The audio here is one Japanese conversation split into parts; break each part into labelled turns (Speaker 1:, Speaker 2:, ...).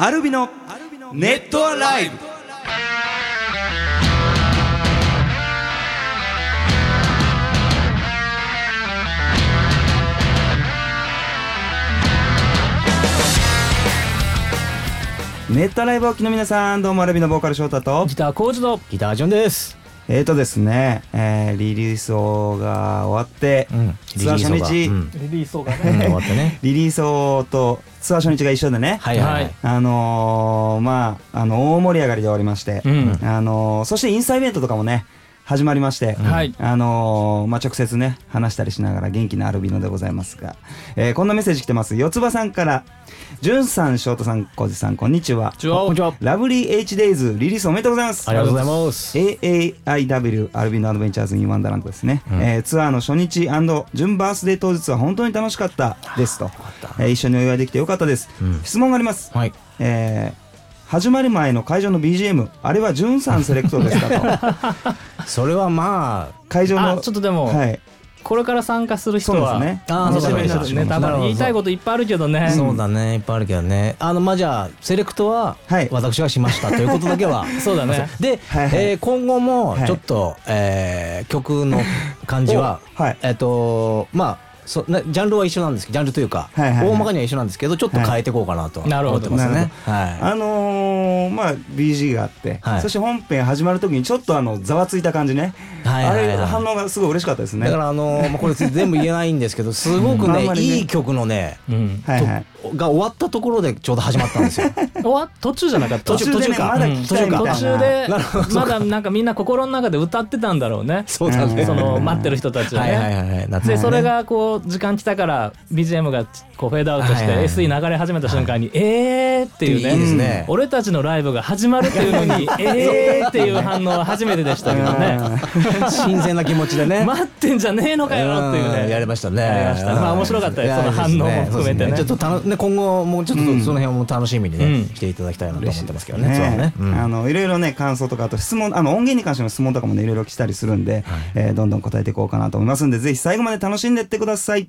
Speaker 1: アルビのネットアライブ。ネットアライブをお聞きの皆さんどうもアルビのボーカル翔太と。
Speaker 2: ギターコーチの
Speaker 3: ギタージョンです。
Speaker 1: えーとですね、えーリリースオが終わって、
Speaker 3: うん
Speaker 1: ツアー初日。
Speaker 3: うん。
Speaker 2: リリースが
Speaker 3: うん。終わってね。
Speaker 1: リリースオとツアー初日が一緒でね、
Speaker 3: はいはい。
Speaker 1: あのーまああの大盛り上がりで終わりまして、
Speaker 2: うん。
Speaker 1: あのーそしてインストアイベントとかもね始まりまして、
Speaker 2: はい。
Speaker 1: あのーまあ、直接ね話したりしながら元気なアルビノでございますが、えーこんなメッセージ来てます。四つ葉さんから。じゅんさん翔太さん小路さんこんにちは。
Speaker 2: ちは
Speaker 3: こんにちは。
Speaker 1: ラブリー H デイズリリースおめでとうございます。
Speaker 3: ありがとうございます。
Speaker 1: AAIW アルビノアドベンチャーズ・イン・ワンダーランドですね、
Speaker 3: うん。
Speaker 1: えーツアーの初日準バースデー当日は本当に楽しかったですと、えー一緒にお祝いできてよかったです、
Speaker 3: うん。
Speaker 1: 質問があります、
Speaker 3: はい。
Speaker 1: えー始まる前の会場の BGM あれはジュンさんセレクトですかと。
Speaker 3: それはま
Speaker 1: 会場の
Speaker 2: あちょっとでも、
Speaker 1: はい。
Speaker 2: これから参加する人は
Speaker 1: そうですね。
Speaker 3: あー
Speaker 2: 楽しみに
Speaker 3: そうだね。
Speaker 2: ね多分言いたいこといっぱいあるけどね。
Speaker 3: あ、そうだね、いっぱいあるけどね。あの、まあ、じゃあ、セレクトは
Speaker 1: はい、
Speaker 3: 私がしましたということだけは。
Speaker 2: そうだね。
Speaker 3: で、
Speaker 1: はいはい。
Speaker 3: えー今後も
Speaker 1: はい。
Speaker 3: ちょっと、えー曲の感じは、
Speaker 1: おはい。
Speaker 3: えっと、まあ、そね、ジャンルは一緒なんですけどジャンルというか、
Speaker 1: はいはいはい。
Speaker 3: 大まかには一緒なんですけどちょっと変えていこうかなと
Speaker 2: なるほど。
Speaker 3: 思ってますね。は
Speaker 1: あのーまあ BG があって、
Speaker 3: はい。
Speaker 1: そして本編始まる時にちょっとあのざわついた感じね、
Speaker 3: はいはいはい。
Speaker 1: あれ反応がすごい嬉しかったです
Speaker 3: い。
Speaker 1: ね。
Speaker 3: だからあのーまあこれ全部言えないんですけどすごくね
Speaker 1: う んね。
Speaker 3: いい曲のね
Speaker 2: うん。
Speaker 1: はいはい。
Speaker 3: が終わったところでちょうど始まったんですよ。
Speaker 2: 終わ途中じゃなかった？
Speaker 1: 途中
Speaker 3: 途中か。
Speaker 1: まだ聞きたいみたいな、
Speaker 2: 途中で
Speaker 3: なるほど。
Speaker 2: まだなんかみんな心の中で歌ってたんだろうね。
Speaker 3: そうだね。
Speaker 2: その待ってる人たちは
Speaker 3: はいはい
Speaker 2: ね
Speaker 3: はいはい。夏
Speaker 2: で
Speaker 3: ね。
Speaker 2: それがこう時間来たから BGM がこうフェードアウトして SE 流れ始めた瞬間にえーっていう
Speaker 3: いいです
Speaker 2: ね。
Speaker 3: ね。
Speaker 2: 俺たちのライブが始まるっていうのにえーっていう反応は初めてでしたけどね。
Speaker 3: 新鮮な気持ちでね。
Speaker 2: 待ってんじゃねえのかよっていうね。
Speaker 3: ん。やりましたね。
Speaker 2: やりましたね。まあ面白かったです。その反応も含めてね。
Speaker 3: ちょっとたのね今後もうちょっとそ
Speaker 1: うん。
Speaker 3: の辺も楽しみに
Speaker 2: うん。
Speaker 3: ねしていただきたいなと思ってますけどね。
Speaker 1: あのいろいろね感想とかあと質問あの音源に関しての質問とかもねいろいろ来たりするんで、えーどんどん答えていこうかなと思いますんでぜひ最後まで楽しんでってくださいアル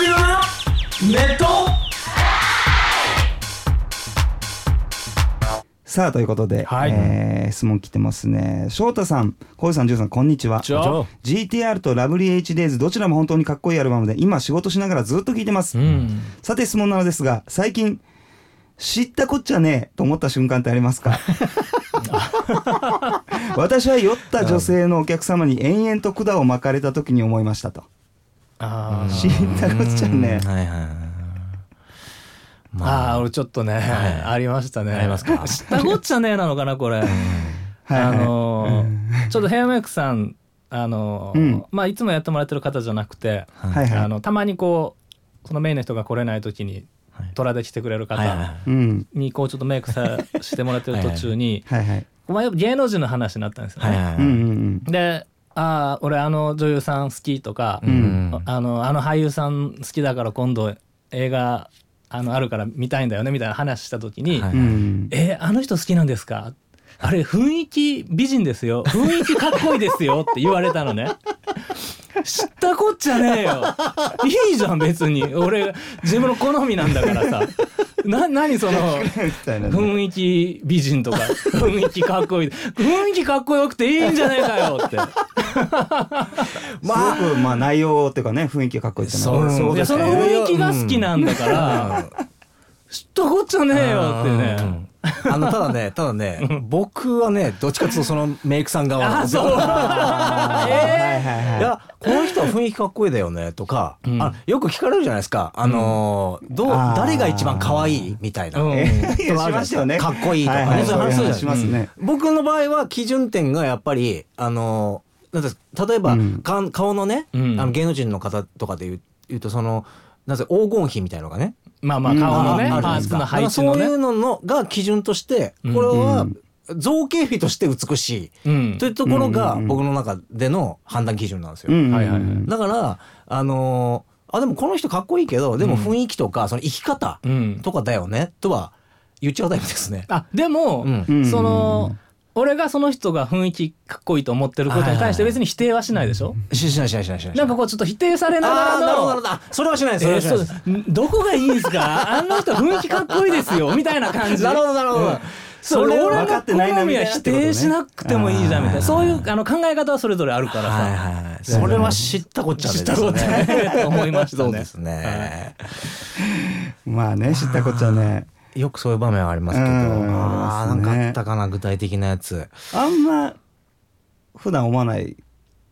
Speaker 1: ビノのネット。さあということで、
Speaker 2: はい。
Speaker 1: えー質問来てますね。翔太さん浩司さんジュンさんこんにちは。GTR とラブリー H デイズどちらも本当にかっこいいアルバムで今仕事しながらずっと聴いてます、
Speaker 2: うん。
Speaker 1: さて質問なのですが最近知ったこっちゃねえと思った瞬間ってありますか？私は酔った女性のお客様に延々と管を巻かれた時に思いましたと。
Speaker 2: あー
Speaker 1: 知ったこっちゃ
Speaker 3: ん。はいはいはい。
Speaker 2: あ。ー俺ちょっとね、ありましたね。
Speaker 3: ありますか？
Speaker 2: 知ったこっちゃねえなのかなこれ。
Speaker 1: はい
Speaker 2: あ
Speaker 1: はい。
Speaker 2: のーちょっとヘアメイクさんあのー
Speaker 1: うん。
Speaker 2: まあいつもやってもらってる方じゃなくて、
Speaker 1: はいはい。
Speaker 2: あのたまにこうそのメインの人が来れない時に
Speaker 3: はい
Speaker 2: 虎で来てくれる方
Speaker 1: うん。
Speaker 2: にこうちょっとメイクさしてもらってる途中にまあやっぱ芸能人の話になったんですよね。でああ俺あの女優さん好きとか、
Speaker 3: うん。
Speaker 2: あのあの俳優さん好きだから今度映画あのあるから見たいんだよねみたいな話した時に「
Speaker 3: はい
Speaker 2: えあの人好きなんですか?」あれ雰囲気美人ですよ。雰囲気かっこいいですよって言われたのね知ったこっちゃねえよ。いいじゃん別に。俺自分の好みなんだからさ。な何その 雰囲気美人とか。雰囲気かっこいい。雰囲気かっこよくていいんじゃねえかよって。
Speaker 1: すごくまあ内容っていうかね雰囲気がかっこいいって
Speaker 3: そう。
Speaker 2: いやその
Speaker 3: ね
Speaker 2: 雰囲気が好きなんだから知ったこっちゃねえよってね。
Speaker 3: うんあのただね ただね僕はねどっちかというとそのメイクさん側
Speaker 2: あそう。
Speaker 1: はいはい
Speaker 3: やこの人は雰囲気かっこいいだよねとか、
Speaker 2: うん。
Speaker 3: あよく聞かれるじゃないですか。あのーどう誰が一番可愛いみたいな、
Speaker 2: うん。
Speaker 1: しましたよね。
Speaker 3: かっこいいとか。ね、
Speaker 1: はいはい。
Speaker 3: そういう話するじゃない
Speaker 1: しますね。
Speaker 3: 僕の場合は基準点がやっぱりあのー例えば、
Speaker 1: うん。
Speaker 3: か顔のね、
Speaker 2: うん。
Speaker 3: あの芸能人の方とかで言う言うとそのなぜ黄金比みたいのがね。
Speaker 2: まあまあ顔のね
Speaker 1: うん
Speaker 2: パーツの配置の
Speaker 3: そういう
Speaker 2: ね
Speaker 3: ののが基準として
Speaker 2: うん
Speaker 3: これは
Speaker 1: うん。
Speaker 3: 造形美として美しい、
Speaker 2: うん。
Speaker 3: というところが僕の中での判断基準なんですよ。
Speaker 1: うん。
Speaker 2: はいはいはい。
Speaker 3: だからあのーあでもこの人かっこいいけどでも雰囲気とかその生き方
Speaker 2: うん。
Speaker 3: とかだよねとは言っちゃうタイプですね。
Speaker 2: あでも、
Speaker 3: うん。
Speaker 1: うん。
Speaker 2: その俺がその人が雰囲気かっこいいと思ってることに対して別に否定はしないでしょ、
Speaker 3: ししないしないしないしない。
Speaker 2: なんかこうちょっと否定されなが
Speaker 3: あ
Speaker 2: ら
Speaker 3: あなるほどなるほ
Speaker 2: の
Speaker 3: ど。あそれはしないですそれ
Speaker 2: えー
Speaker 3: はしないです。
Speaker 2: そうですどこがいいんですか？あの人雰囲気かっこいいですよみたいな感じ。
Speaker 3: なるほどなるほど。
Speaker 2: う。んそれ俺の
Speaker 1: 分かってないな
Speaker 2: 好みは否
Speaker 1: みたいな。ってことね
Speaker 2: 定しなくてもいいじゃんみたいなそういうあの考え方はそれぞれあるから。さ、
Speaker 3: はいはいはい。それは知ったこっちゃね。
Speaker 2: 知ったこっちゃねと 思いましたね。
Speaker 3: そうですね。
Speaker 1: まあね知ったこっちゃね
Speaker 3: よくそういう場面はありますけど。
Speaker 1: うん。
Speaker 3: ああなんかあったかな具体的なやつ。
Speaker 1: あんま普段思わない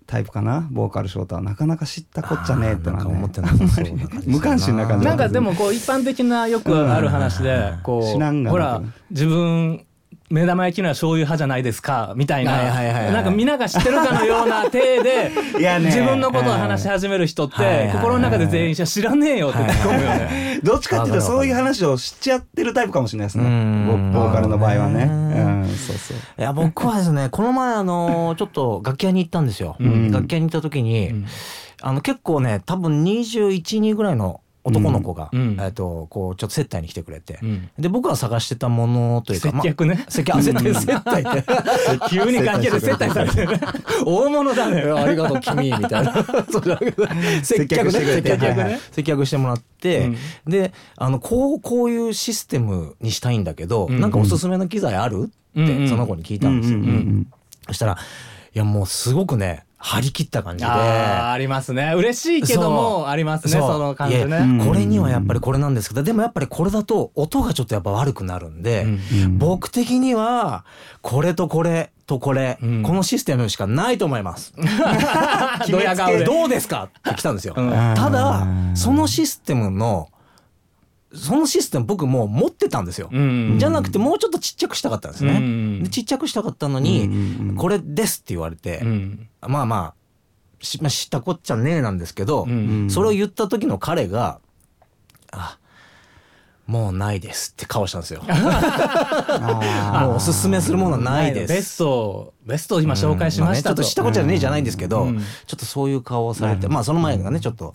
Speaker 1: タイプかな？ボーカルショートはなかなか知ったこっちゃねえって
Speaker 3: なんか思ってなさそうな感じだな。
Speaker 1: 無関心な感じ
Speaker 2: なんかでもこう一般的なよくある話でこ
Speaker 1: 知らん
Speaker 2: ほら自分目玉焼きのは醤油派じゃないですかみたいな。なんか皆が知ってるかのような体で 自分のことを話し始める人って心の中で全員知らねえよって突っ込むよね。
Speaker 1: どっちかっていうとそういう話をしちゃってるタイプかもしれないですね。
Speaker 3: うん。
Speaker 1: ボボーカルの場合はね。
Speaker 3: なるほどね
Speaker 1: うんそうそう。
Speaker 3: いや僕はですねこの前あのちょっと楽器屋に行ったんですよ、
Speaker 1: ん。
Speaker 3: 楽器屋に行った時に、
Speaker 2: うん。
Speaker 3: あの結構ね多分212ぐらいの男の子が、
Speaker 2: うん。
Speaker 3: えっとこうちょっと接待に来てくれて、
Speaker 2: うん。
Speaker 3: で僕が探してたものというか
Speaker 2: 接客ね
Speaker 3: まあ接客？あ接待接待って。
Speaker 2: 急に楽器で接待されてる。大物だね。
Speaker 3: ありがとう君みたいな。接客ね。
Speaker 1: 接客してくれて。
Speaker 3: 接客してもらって、であのこうこういうシステムにしたいんだけど、
Speaker 2: うん。
Speaker 3: なんかおすすめの機材ある？って、その子に聞いたんですよ、そしたらいやもうすごくね張り切った感じで。
Speaker 2: あーありますね。嬉しいけどもありますねその感じね。
Speaker 1: うん。
Speaker 3: これにはやっぱりこれなんですけど、でもやっぱりこれだと音がちょっとやっぱ悪くなるんで、
Speaker 1: うん。
Speaker 3: 僕的にはこれとこれとこれ、
Speaker 2: うん。
Speaker 3: このシステムしかないと思います。どうですか？って来たんですよ。
Speaker 2: うん。
Speaker 3: ただ
Speaker 1: うん
Speaker 3: そのシステムのそのシステム僕もう持ってたんですよ。
Speaker 2: うん
Speaker 3: じゃなくてもうちょっとちっちゃくしたかったんですね。
Speaker 2: うん
Speaker 3: でちっちゃくしたかったのに、これですって言われて、
Speaker 2: うん
Speaker 3: まあまあしまあ知ったこっちゃねえなんですけど、
Speaker 2: うん
Speaker 3: それを言った時の彼が「あもうないです」って顔したんですよ。もうおすすめするものはないです。
Speaker 2: ベストベストを今紹介しましたと。
Speaker 3: うんあねちょっと知ったこっちゃねえじゃないんですけど、
Speaker 2: うん
Speaker 3: ちょっとそういう顔をされて、まあその前がねちょっと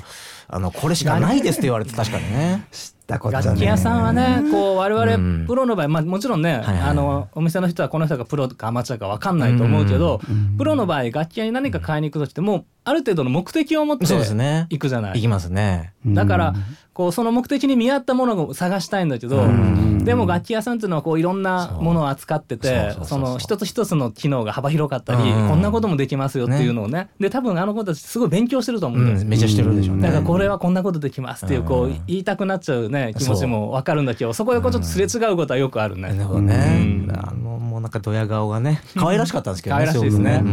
Speaker 3: あのこれしかないですって言われて確かにね。
Speaker 1: 知ったこっちゃね。
Speaker 2: 楽器屋さんはねこう我
Speaker 3: うん。
Speaker 2: 々プロの場合、まあ、もちろんね、あのお店の人はこの人がプロかアマチュアか分かんないと思うけど、プロの場合楽器屋に何か買いに行く時ってもうある程度の目的を持って
Speaker 3: そうですね。
Speaker 2: 行くじゃない。
Speaker 3: 行きますね。
Speaker 2: だからこうその目的に見合ったものを探したいんだけど
Speaker 1: ん。
Speaker 2: でも楽器屋さんっていうのはこういろんなものを扱ってて
Speaker 3: そうそうそうそう。
Speaker 2: その一つ一つの機能が幅広かったり
Speaker 3: うん。
Speaker 2: こんなこともできますよっていうのをね。で多分あの子たちすごい勉強してると思うんだよ。
Speaker 3: うん、めちゃしてるでしょうね。
Speaker 2: だからこれはこんなことできますっていうこ
Speaker 3: う
Speaker 2: うん。言いたくなっちゃうね気持ちも分かるんだけどそこでこうちょっとすれ違うことはよくあるね。
Speaker 3: なるほどね。
Speaker 2: うん。
Speaker 3: あのもうなんかドヤ顔がね可愛らしかったんですけど
Speaker 2: 可愛らしいですね。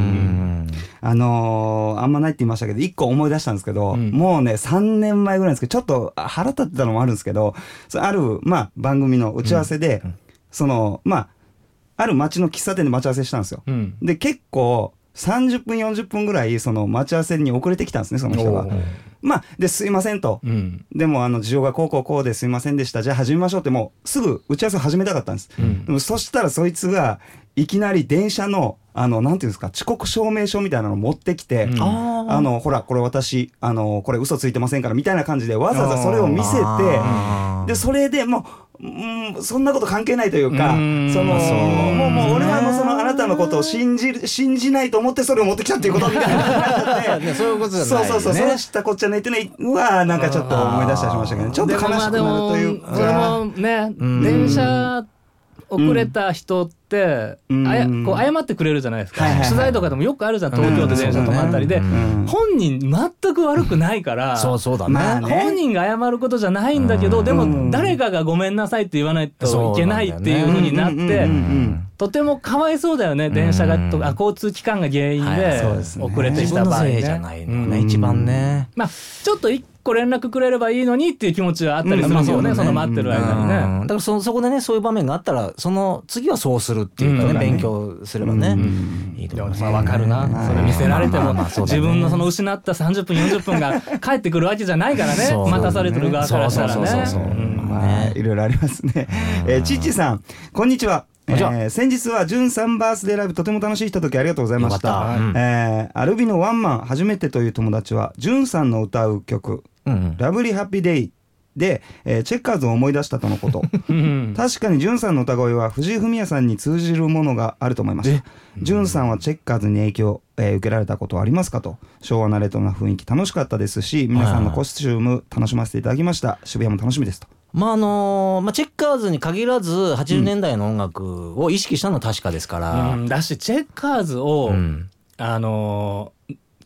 Speaker 1: あのーあんまないって言いましたけど一個思い出したんですけど、
Speaker 2: うん
Speaker 1: もうね3年前ぐらいですけどちょっとあ腹立ってたのもあるんですけどそある、まあ、番組の打ち合わせで、
Speaker 3: うんうん
Speaker 1: そのまあある街の喫茶店で待ち合わせしたんですよ。
Speaker 2: うん
Speaker 1: で結構30分40分ぐらいその待ち合わせに遅れてきたんですねその人が。まあですいませんと。
Speaker 2: うん
Speaker 1: でもあの事情がこうこうこうですいませんでしたじゃあ始めましょうってもうすぐ打ち合わせを始めたかったんです。
Speaker 2: うん
Speaker 1: でもそしたらそいつがいきなり電車のあのなんていうんですか遅刻証明書みたいなのを持ってきて、
Speaker 2: うん。
Speaker 3: あ
Speaker 1: あのほらこれ私あのこれ嘘ついてませんからみたいな感じでわざわざそれを見せてでそれでもううんそんなこと関係ないというか
Speaker 2: うん。
Speaker 1: その
Speaker 3: そう。
Speaker 1: もうもう俺はもうそのあなたのことを信じる信じないと思ってそれを持ってきたっていうことみたいな
Speaker 3: そういうことじゃない。
Speaker 1: そうそうそう、それ
Speaker 3: ね
Speaker 1: 知ったこっちゃねってねうわーなんかちょっと思い出したりしましたけどね。ちょっと悲しくなるという
Speaker 2: でもまあでもそれもね
Speaker 3: うん。
Speaker 2: 電車遅れた人って、
Speaker 1: うん。
Speaker 2: あやこう謝ってくれるじゃないですか、
Speaker 1: はいはいはい。
Speaker 2: 取材とかでもよくあるじゃん東京で電車止まったりで、
Speaker 1: うん。
Speaker 2: 本人全く悪くないから、
Speaker 3: そうそうだね,、
Speaker 1: まあね
Speaker 2: 本人が謝ることじゃないんだけど、
Speaker 3: うん。
Speaker 2: で
Speaker 1: うん。
Speaker 2: も誰かがごめんなさいって言わないといけないっていうふうになって、とてもかわいそうだよね電車がと
Speaker 3: うん
Speaker 2: あ交通機関が原因
Speaker 3: はい
Speaker 2: で遅れてきた場合ね。
Speaker 3: せいじゃないのね、
Speaker 2: うん。
Speaker 3: 一番ね、
Speaker 2: まあちょっと一個連絡くれればいいのにっていう気持ちはあったりするんですよね、
Speaker 1: うんまあそうだね。
Speaker 2: その待ってる間にね。
Speaker 3: うん。だからそそこでねそういう場面があったらその次はそうするっていうかね、
Speaker 2: うん。
Speaker 3: 勉強すればね、
Speaker 1: うん。
Speaker 3: いいと思います。
Speaker 2: まあわかるな、
Speaker 1: うん。
Speaker 2: それ見せられても、
Speaker 3: まあまあそうだね。
Speaker 2: 自分のその失った30分40分が返ってくるわけじゃないからね。待たされてる側からしたら
Speaker 3: そうそうそうそう
Speaker 2: ね。う。ん。
Speaker 1: まあ、いろいろありますね。えー、ちっちさん、こんにちは。えー先日は、じゅんさんバースデーライブとても楽しいひとときありがとうございまし
Speaker 3: た。うん。
Speaker 1: えーアルビのワンマン初めてという友達は、じゅんさんの歌う曲、
Speaker 3: うんうん。
Speaker 1: ラブリーハッピーデイで、えーチェッカーズを思い出したとのこと。
Speaker 2: うん
Speaker 1: 確かにジュンさんの歌声は藤井フミヤさんに通じるものがあると思いました。ジュンさんはチェッカーズに影響、えー受けられたことはありますかと。昭和なレトロな雰囲気楽しかったですし皆さんのコスチューム楽しませていただきました。渋谷も楽しみですと。
Speaker 3: まああのーまあ、チェッカーズに限らず80年代の音楽を意識したのは確かですから、
Speaker 2: うん。だしチェッカーズを、
Speaker 3: うん。
Speaker 2: あのー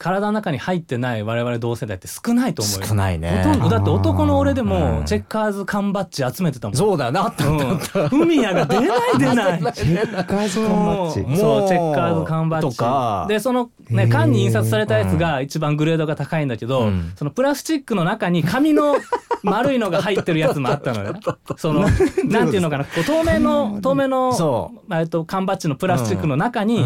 Speaker 2: 体の中に入ってない我々同世代って少ないと思うよ。
Speaker 3: 少ないね。
Speaker 2: ほとんど。だって男の俺で
Speaker 3: うん。
Speaker 2: もチェッカーズ缶バッジ集めてたもん。
Speaker 3: そうだよなあったあった。あった
Speaker 2: うんフミヤが出ない出ない
Speaker 1: チェッカーズ缶バッジ。
Speaker 2: そうチェッカーズ缶バッジ。
Speaker 3: とか。
Speaker 2: でそのね缶に印刷されたやつが一番グレードが高いんだけど、
Speaker 3: うん。
Speaker 2: そのプラスチックの中に紙の丸いのが入ってるやつもあったのね その なんていうのかなこう透明の透明の
Speaker 3: そ
Speaker 2: えっと缶バッジのプラスチックの中に、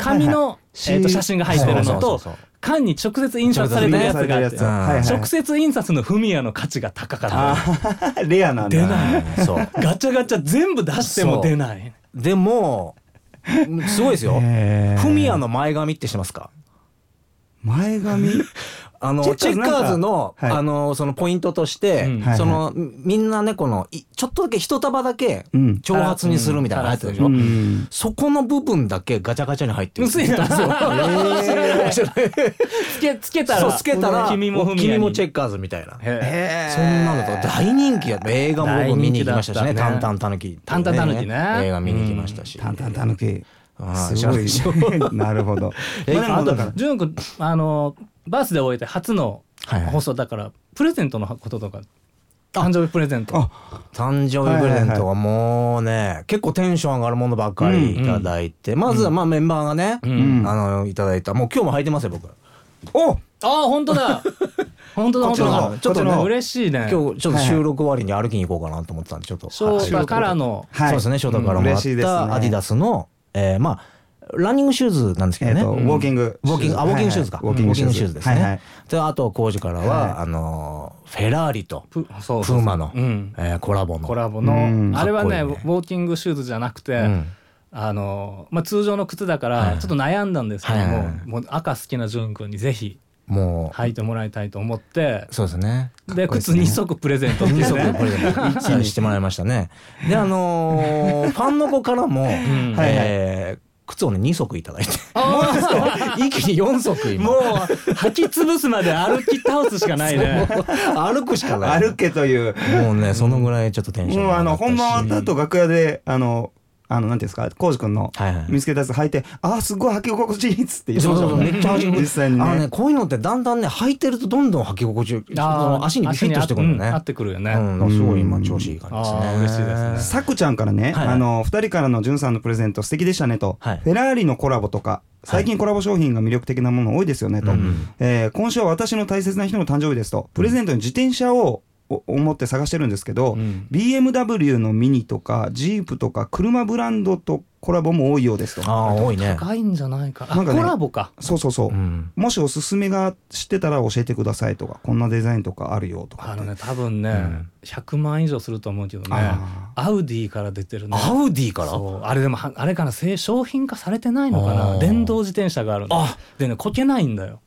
Speaker 2: 紙の、えっと写真が入ってるのと缶に直接印刷されてるやつがあって直接印刷のフミヤの価値が高かった。
Speaker 1: レアなんだ。
Speaker 2: 出ない。
Speaker 3: そう。
Speaker 2: ガチャガチャ全部出しても出ない。
Speaker 3: でもすごいですよ。フミヤの前髪ってしてますか？
Speaker 1: 前髪？
Speaker 3: あのチ
Speaker 1: チェッカーズ
Speaker 3: の、あのそのポイントとして、そのみんなねこのいちょっとだけ一束だけ
Speaker 1: うん。
Speaker 3: 長髪にするみたいなの入ってるでしょ、
Speaker 1: うん。
Speaker 3: そこの部分だけガチャガチャに入ってる。
Speaker 2: つけ つけたら
Speaker 3: つけたら
Speaker 2: 君も
Speaker 3: 君
Speaker 2: に
Speaker 3: もチェッカーズみたいな。そんなのとか大人気や映画も僕見に行きましたしね「
Speaker 2: 大人気だったね。
Speaker 3: タンタンタヌキ」
Speaker 2: タンタンタヌキね。
Speaker 3: 映画見に行きましたし、
Speaker 1: タンタンタヌキ。すごい なるほど。
Speaker 2: えあと
Speaker 1: まあでもだから。
Speaker 2: 潤君あのバースで終えて初の
Speaker 3: はいはい。
Speaker 2: 放送だからプレゼントのこととか誕生日プレゼント。
Speaker 1: あ。
Speaker 3: 誕生日プレゼントはもうね、結構テンション上がるものばっかりいただいて、まずはまあメンバーがね、
Speaker 2: うん。
Speaker 3: あのいただいた。もう今日も履いてますよ僕。
Speaker 1: お！
Speaker 2: ああ本当だ。本当だ本当
Speaker 1: こっちの
Speaker 2: だ
Speaker 1: こっちの
Speaker 2: 嬉しいね。
Speaker 3: 今日ちょっと収録終わりに歩きに行こうかなと思ってたんでちょっと。
Speaker 2: 翔
Speaker 3: はい
Speaker 2: 太からの。
Speaker 1: はい。
Speaker 3: そうですね翔太からもらったアディダスの、えーまあランニングシューズなんですけどね、
Speaker 1: えっとウォーキング。
Speaker 3: ウォーキング。あウォーキングシューズか、
Speaker 1: ウォーキングシューズ。
Speaker 3: ですね、であと工事からは、
Speaker 1: はい
Speaker 3: あのフェラーリと
Speaker 2: プ
Speaker 3: ーマの、
Speaker 2: うん。
Speaker 3: えーコラボの。
Speaker 2: コラボ
Speaker 1: うん。
Speaker 2: のあれはねウォーキングシューズじゃなくて
Speaker 3: うん。
Speaker 2: あのまあ通常の靴だか
Speaker 3: はい。
Speaker 2: らちょっと悩んだんですけどももう赤好きな潤君にぜひ
Speaker 3: もう、
Speaker 2: 履いてもらいたいと思って
Speaker 3: そうですね。
Speaker 2: で靴2足プレゼントってい
Speaker 3: 二足
Speaker 2: うね
Speaker 3: プレゼント。してもらいましたね。で、あのー ファンの子からも、
Speaker 2: ん。
Speaker 3: えー靴をね、2足いただいて。一気に4足今。
Speaker 2: もう履き潰すまで歩き倒すしかないね
Speaker 3: 歩くしかない。
Speaker 1: 歩けという
Speaker 3: もうね、そのぐらいちょっとテンション
Speaker 1: もうあの本番終わった後楽屋であのあのなんていうんですか浩司君の見つけたやつ履いてあーすごい履き心地いいっつって言って
Speaker 3: そうそうそう、
Speaker 1: ましたもんね
Speaker 3: めっちゃ走る。
Speaker 1: 実際に
Speaker 3: ね、
Speaker 1: ね
Speaker 3: こういうのってだんだんね、履いてるとどんどん履き心地足にフィットしてくるのね。
Speaker 2: 合ってくるよね、
Speaker 3: すごい今調子いい感じですね。
Speaker 2: 嬉しいですね。
Speaker 1: さくちゃんからね、
Speaker 3: はい
Speaker 1: あの2人からのじゅんさんのプレゼント素敵でしたねと、
Speaker 3: はい。
Speaker 1: フェラーリのコラボとか最近コラボ商品が魅力的なもの多いですよねと、
Speaker 3: うん
Speaker 1: えー今週は私の大切な人の誕生日ですとプレゼントに自転車をお思って探してるんですけど、
Speaker 2: うん。
Speaker 1: BMW のミニとかジープとか車ブランドとコラボも多いようですと。
Speaker 3: ああ、多いね。
Speaker 2: 高いんじゃないか。あ
Speaker 1: なんかね
Speaker 2: コラボか。
Speaker 1: そうそうそう、
Speaker 3: うん。
Speaker 1: もしおすすめが知ってたら教えてくださいとかこんなデザインとかあるよとか
Speaker 2: あのね多分ね、
Speaker 3: ん。
Speaker 2: 100万以上すると思うけどね。
Speaker 1: あ
Speaker 2: アウディから出てるね。
Speaker 3: アウディから？
Speaker 2: そう。あれでもはあれかなせ商品化されてないのか
Speaker 3: あ
Speaker 2: な
Speaker 3: ー。
Speaker 2: 電動自転車があるの。
Speaker 3: あ
Speaker 2: でねこけないんだよ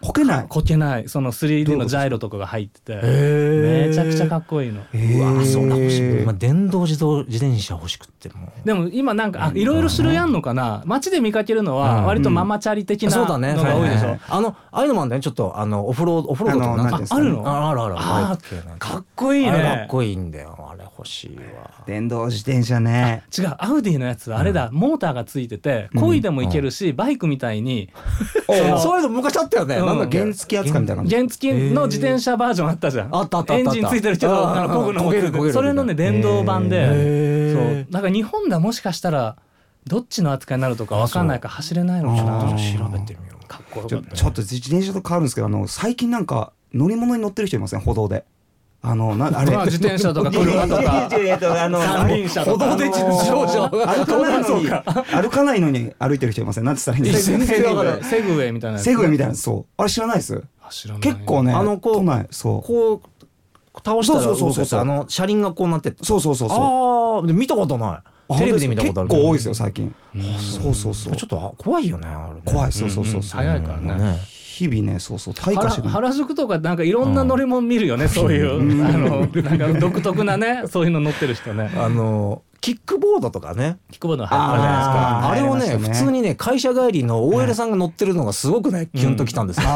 Speaker 1: こけない？
Speaker 2: こけない。その 3D のジャイロとかが入ってて。めちゃくちゃかっこいいの。
Speaker 3: うわそんな欲しい今電動自動自転車欲しくっても。う
Speaker 2: でも今なんかあいろいろ種類あんのかな？街で見かけるの
Speaker 3: うん。
Speaker 2: は割とママチャリ的なの
Speaker 3: そうだね。
Speaker 2: が多いでしょ？
Speaker 3: あのああいうのもあるんだよね。ちょっとあのオフロードオフロードとか
Speaker 1: あ
Speaker 2: るの
Speaker 3: ああるある。
Speaker 2: あ
Speaker 3: ある
Speaker 2: かっこいい
Speaker 3: あれかっ
Speaker 2: ね
Speaker 3: こいいんだよ欲しいわ。
Speaker 1: 電動自転車ね。
Speaker 2: 違う。アウディのやつはあれだ、モーターがついてて漕いでもいけるし、バイクみたいに。
Speaker 1: お
Speaker 3: そういうの昔あったよね。
Speaker 2: うん。
Speaker 3: なんだっけ？
Speaker 1: 原付扱いみたいな感じ。
Speaker 2: 原付の自転車バージョンあったじゃん、
Speaker 3: あったあったあった
Speaker 2: エンジンついてるけど
Speaker 3: あ
Speaker 2: あの漕ぐのも
Speaker 3: 焦げる焦げる
Speaker 2: それのね電動版で。そう。だから日本ではもしかしたらどっちの扱いになるとか分かんないから走れないのか
Speaker 1: あ
Speaker 2: な
Speaker 1: ー
Speaker 3: 調べてみよう。
Speaker 2: かっこよ
Speaker 1: ちょ
Speaker 2: かった
Speaker 1: ちょっと自転車と変わるんですけどあの最近なんか乗り物に乗ってる人いません？歩道であのなあれ。
Speaker 2: まあ自転車とか 車とか。
Speaker 1: いやいやいやいやいやあの
Speaker 2: 三輪車とか
Speaker 1: 歩道で自動車歩かないのに歩かないのに歩いてる人いません。なんて言ったらいいんですか
Speaker 2: セグウェイみたいな
Speaker 1: セグウェイみたいなそう。あれ知らないです？
Speaker 2: あ知らない。
Speaker 1: 結構ね
Speaker 3: あのこう
Speaker 1: そう。
Speaker 3: こう倒したら
Speaker 1: そうそう
Speaker 3: あの車輪がこうなって
Speaker 1: そうそうそうそう。
Speaker 3: ああで見たことない。テレビで見たことある
Speaker 1: 結構多いですよ最近。そうそうそう。
Speaker 3: ちょっとあ怖いよね
Speaker 1: 怖いそうそうそう
Speaker 2: 早いからね。
Speaker 3: ね
Speaker 1: 日々ねそうそう退化してる。
Speaker 2: 原原宿とかなんかいろんな乗り物見るよね、そういう、あのなんか独特なねそういうの乗ってる人ね。
Speaker 3: あのキックボードとかね。
Speaker 2: キックボードのあるじゃないですか。
Speaker 1: あ
Speaker 3: れをね。
Speaker 1: ね
Speaker 3: 普通にね会社帰りの OL さんが乗ってるのがすごくねキュンときたんですよ、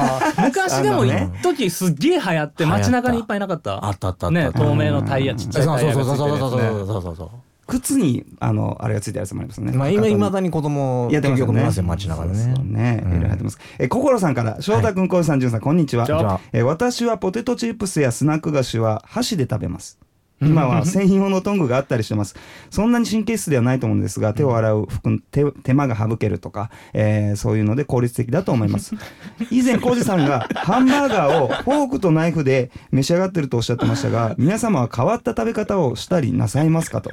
Speaker 2: 昔でも一時すっげえ流行って街中にいっぱいなかった？
Speaker 3: あったあった
Speaker 2: ね透明のタイヤちっちゃい
Speaker 3: そう
Speaker 2: タイヤがつ
Speaker 3: そう
Speaker 2: いてるやつね。
Speaker 3: そうそうそうそうそうそう
Speaker 1: 靴にあのあれがついたやつもありますね
Speaker 3: まあ今いまだに子供結
Speaker 1: やってますよね
Speaker 3: 街中でね
Speaker 1: そうね、
Speaker 3: うん
Speaker 1: いろいろやってます。え、心さんから、翔太くん、小さん、じゅんさん、こんにちは。え、私はポテトチップスやスナック菓子は箸で食べます。今は専用のトングがあったりしてます。そんなに神経質ではないと思うんですが、手を洗う服手手間が省けるとか、えーそういうので効率的だと思います。以前、浩二さんがハンバーガーをフォークとナイフで召し上がってるとおっしゃってましたが、皆様は変わった食べ方をしたりなさいますかと。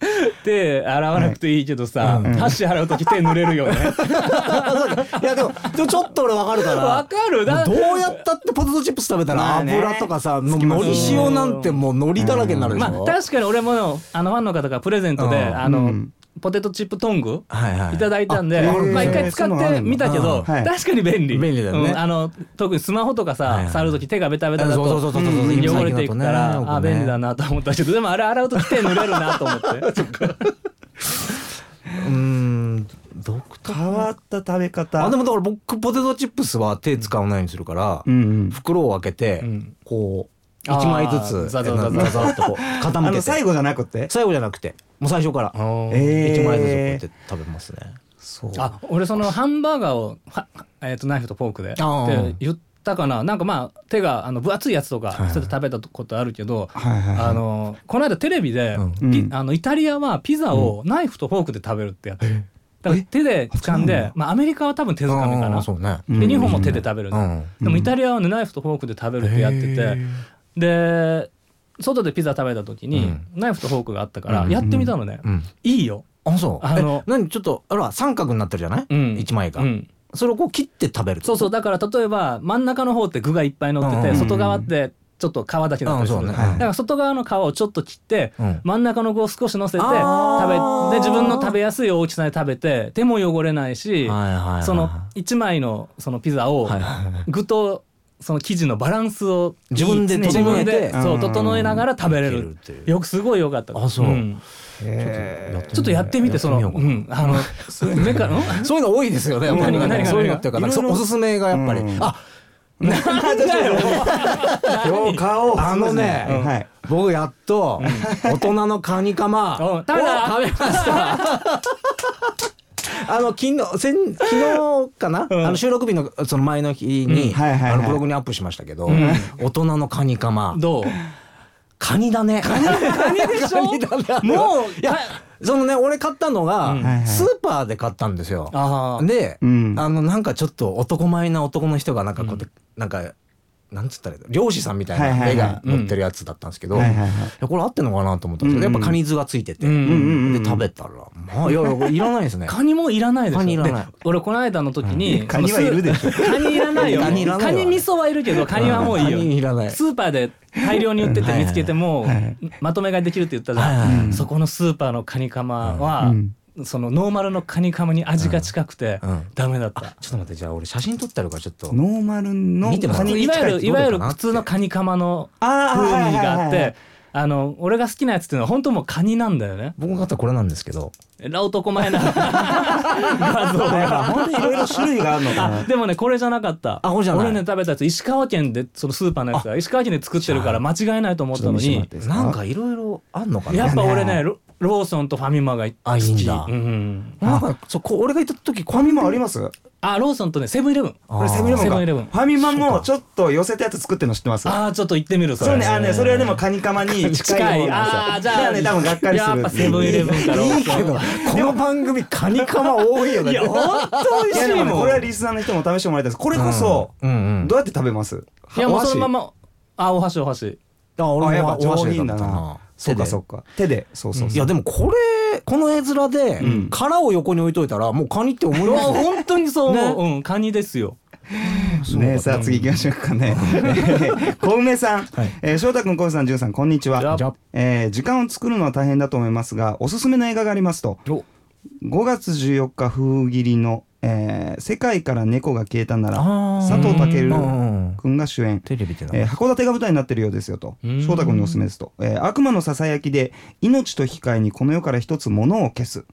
Speaker 2: 手洗わなくていいけどさ、箸洗う時手濡れるよね。
Speaker 3: いやでもでもちょっと俺わかるか
Speaker 2: わ
Speaker 3: ら
Speaker 2: かる。だ
Speaker 3: どうやったってポテトチップス食べたら油とかさもう
Speaker 1: つきます。
Speaker 3: のり塩なんてもうのりだらけになるでしょ、
Speaker 2: まあ確かに俺もあのファンの方からプレゼントで、
Speaker 3: うん。
Speaker 2: あの、
Speaker 1: うん
Speaker 2: ポテトチップトング
Speaker 3: はいはい。
Speaker 2: いただいたんで、まあ一回使ってみたけど、
Speaker 1: はい。
Speaker 2: 確かに便利。
Speaker 3: 便利だよね。
Speaker 2: うんあの、特にスマホとかさ、
Speaker 3: はいはい
Speaker 2: 触るとき手がベタベタだと、
Speaker 3: そうそうそうそうそう
Speaker 2: う。ん
Speaker 3: 今
Speaker 2: 汚れていくから、あ、便利だなと思ったけど、でもあれ洗うとき手濡れるなと思って。
Speaker 3: うーん独特
Speaker 1: 変わった食べ方。
Speaker 3: あでもだから僕ポテトチップスは手使わないようにするから、
Speaker 1: うんうん。
Speaker 3: 袋を開けて、
Speaker 2: ん。
Speaker 3: こう1枚ずつ
Speaker 2: ザザザザ
Speaker 3: ザザっとこう
Speaker 1: あ
Speaker 3: 傾けて。
Speaker 1: の最後じゃなくて？
Speaker 3: 最後じゃなくて。もう最初から。
Speaker 1: えー。
Speaker 3: 1枚ずつこうやって食べますね、
Speaker 1: そう。
Speaker 2: あ、俺そのハンバーガーを、はえっ、と、ナイフとフォークで、って言ったかな。なんかまあ、手が、あの、分厚いやつとか、
Speaker 3: はいはい。
Speaker 2: それで食べたことあるけど、
Speaker 1: はいはいはい。
Speaker 2: あの、この間テレビで、
Speaker 3: うん。
Speaker 2: ピ
Speaker 1: うん
Speaker 2: あの、イタリアはピザをナイフとフォークで食べるってやつ。だから手で掴んで、まあアメリカは多分手づかみかな。
Speaker 3: ね
Speaker 1: うん
Speaker 2: で、日本も手で食べる、
Speaker 3: うん。
Speaker 2: でもイタリアはねナイフとフォークで食べるってやってて、で、外でピザ食べた時に、
Speaker 3: うん。
Speaker 2: ナイフとフォークがあったから、
Speaker 3: うん。
Speaker 2: やってみたのね。
Speaker 3: うん。
Speaker 2: いいよ。
Speaker 3: あそう。
Speaker 2: あの
Speaker 3: え何？ちょっとあら三角になってるじゃない、
Speaker 2: うん。
Speaker 3: 一枚が、
Speaker 2: うん。
Speaker 3: それをこう切って食べる
Speaker 2: そうそう。だから例えば真ん中の方って具がいっぱい乗ってて、
Speaker 3: うん。
Speaker 2: 外側ってちょっと皮だけだったりする、だから外側の皮をちょっと切って、
Speaker 3: うん。
Speaker 2: 真ん中の具を少し乗せて食べで自分の食べやすい大きさで食べて手も汚れないし、その1枚のそのピザを具とその生地のバランスを
Speaker 3: 自分で
Speaker 1: 整えて
Speaker 2: そう整えながら食べれる。よくすごい良かった。
Speaker 3: あそう。
Speaker 2: ちょっとやってみてその
Speaker 3: う
Speaker 2: ん。あの目からん？
Speaker 3: そういうの多いですよねそういうのっていうかおすすめがやっぱり、
Speaker 1: うん。
Speaker 3: あ
Speaker 2: なんだよ。
Speaker 1: 今日顔
Speaker 3: あのね
Speaker 1: そうですはい。
Speaker 3: 僕やっと大人のカニカマを
Speaker 2: 食べ
Speaker 3: ましたあの昨日先昨日かな、
Speaker 2: うん。
Speaker 3: あの収録日のその前の日に、あのブログにアップしましたけど、
Speaker 2: ん。
Speaker 3: 大人のカニカマ。
Speaker 2: どう？
Speaker 3: カニだね。カニ
Speaker 2: でしょ？
Speaker 3: カニだね。
Speaker 2: もう
Speaker 3: いやそのね俺買ったのが、スーパーで買ったんですよ。で、
Speaker 1: うん。
Speaker 3: あのなんかちょっと男前な男の人がなんかこうやって、なんかなんつったら漁師さんみたいな絵が乗ってるやつだったんですけど、これ合ってんのかなと思ったんですけど、やっぱカニ酢がついてて、で食べたら。まあいやいらないですね。
Speaker 2: カニもいらないでしょ。
Speaker 3: カニいらない。
Speaker 2: で俺この間の時に、
Speaker 1: カニはいるでしょ。
Speaker 2: カニいらないよ。
Speaker 3: カニ
Speaker 2: 味噌はいるけどカニはもういい
Speaker 3: カニい
Speaker 2: よ
Speaker 3: らない。
Speaker 2: スーパーで大量に売ってて見つけてもまとめ買いできるって言ったじゃん、そこのスーパーのカニカマは、
Speaker 1: うん
Speaker 2: そのノーマルのカニカマに味が近くて
Speaker 3: うん。うん。
Speaker 2: ダメだった、
Speaker 3: ちょっと待ってじゃあ俺写真撮ってあるからちょっと。
Speaker 1: ノーマルの
Speaker 3: 見てもら
Speaker 2: いわゆるいわゆる普通のカニカマの風味があってあの俺が好きなやつっていうのは本当もうカニなんだよね。
Speaker 3: 僕が買ったこれなんですけど。
Speaker 2: えら男前な 画像が
Speaker 1: 本当にいろいろ種類があるのかな。
Speaker 2: あ でもねこれじゃなかった。
Speaker 3: あこれじゃない。
Speaker 2: 俺ね食べたやつ石川県でそのスーパーのやつが石川県で作ってるから間違いないと思ったのに。
Speaker 3: なんかいろいろあんのかな。
Speaker 2: やっぱ俺
Speaker 1: ね
Speaker 2: ロローソンとファミマが
Speaker 3: あいいんだ。
Speaker 2: うん
Speaker 3: なんかそうこう俺が行った時
Speaker 1: ファミマあります？
Speaker 2: あローソンとねセブンイレブン。
Speaker 3: あ
Speaker 1: これセブンイレブン。ファミマもちょっと寄せたやつ作ってるの知ってます？
Speaker 2: ああちょっと行ってみるそれ。
Speaker 1: そうねあのねそれはでもカニカマに 近い
Speaker 2: ああじゃあ
Speaker 1: ね多分がっかりする
Speaker 2: やっぱセブンイレブンかロー
Speaker 3: いいけど
Speaker 2: ソ
Speaker 3: この番組カニカマ多いよね。
Speaker 2: ンいや本当美味しいもん。
Speaker 1: これはリスナーの人も試してもらいたいです。これこそ
Speaker 3: うんうん。
Speaker 1: どうやって食べます？
Speaker 2: いやもうそのまま。あお箸お箸。
Speaker 3: あ俺も
Speaker 1: あやっぱ上
Speaker 3: お箸
Speaker 1: だな
Speaker 3: 食べたな
Speaker 1: そうか
Speaker 3: 手で。
Speaker 1: そうか。手で。そうそうそう。
Speaker 3: いやでもこれこの絵面で
Speaker 1: ん。
Speaker 3: 殻を横に置いといたらもうカニって思いうます。よ
Speaker 2: わ本当にそう思う、
Speaker 3: ね。
Speaker 2: うんカニですよ。
Speaker 1: ねさあ次行きましょうかね。えー 小梅さん、
Speaker 3: はい。
Speaker 1: えー翔太君、小梅さん、潤さん、こんにちは。えー時間を作るのは大変だと思いますが、おすすめの映画がありますと。
Speaker 3: お。
Speaker 1: 5月14日風切りの、えー世界から猫が消えたなら、佐藤健
Speaker 3: うん
Speaker 1: 君が主演。
Speaker 3: テレビでな。
Speaker 1: えー函館が舞台になってるようですよと
Speaker 2: うん。
Speaker 1: 翔太君におすすめですと、えー悪魔のささやきで命と引き換えにこの世から一つものを消す、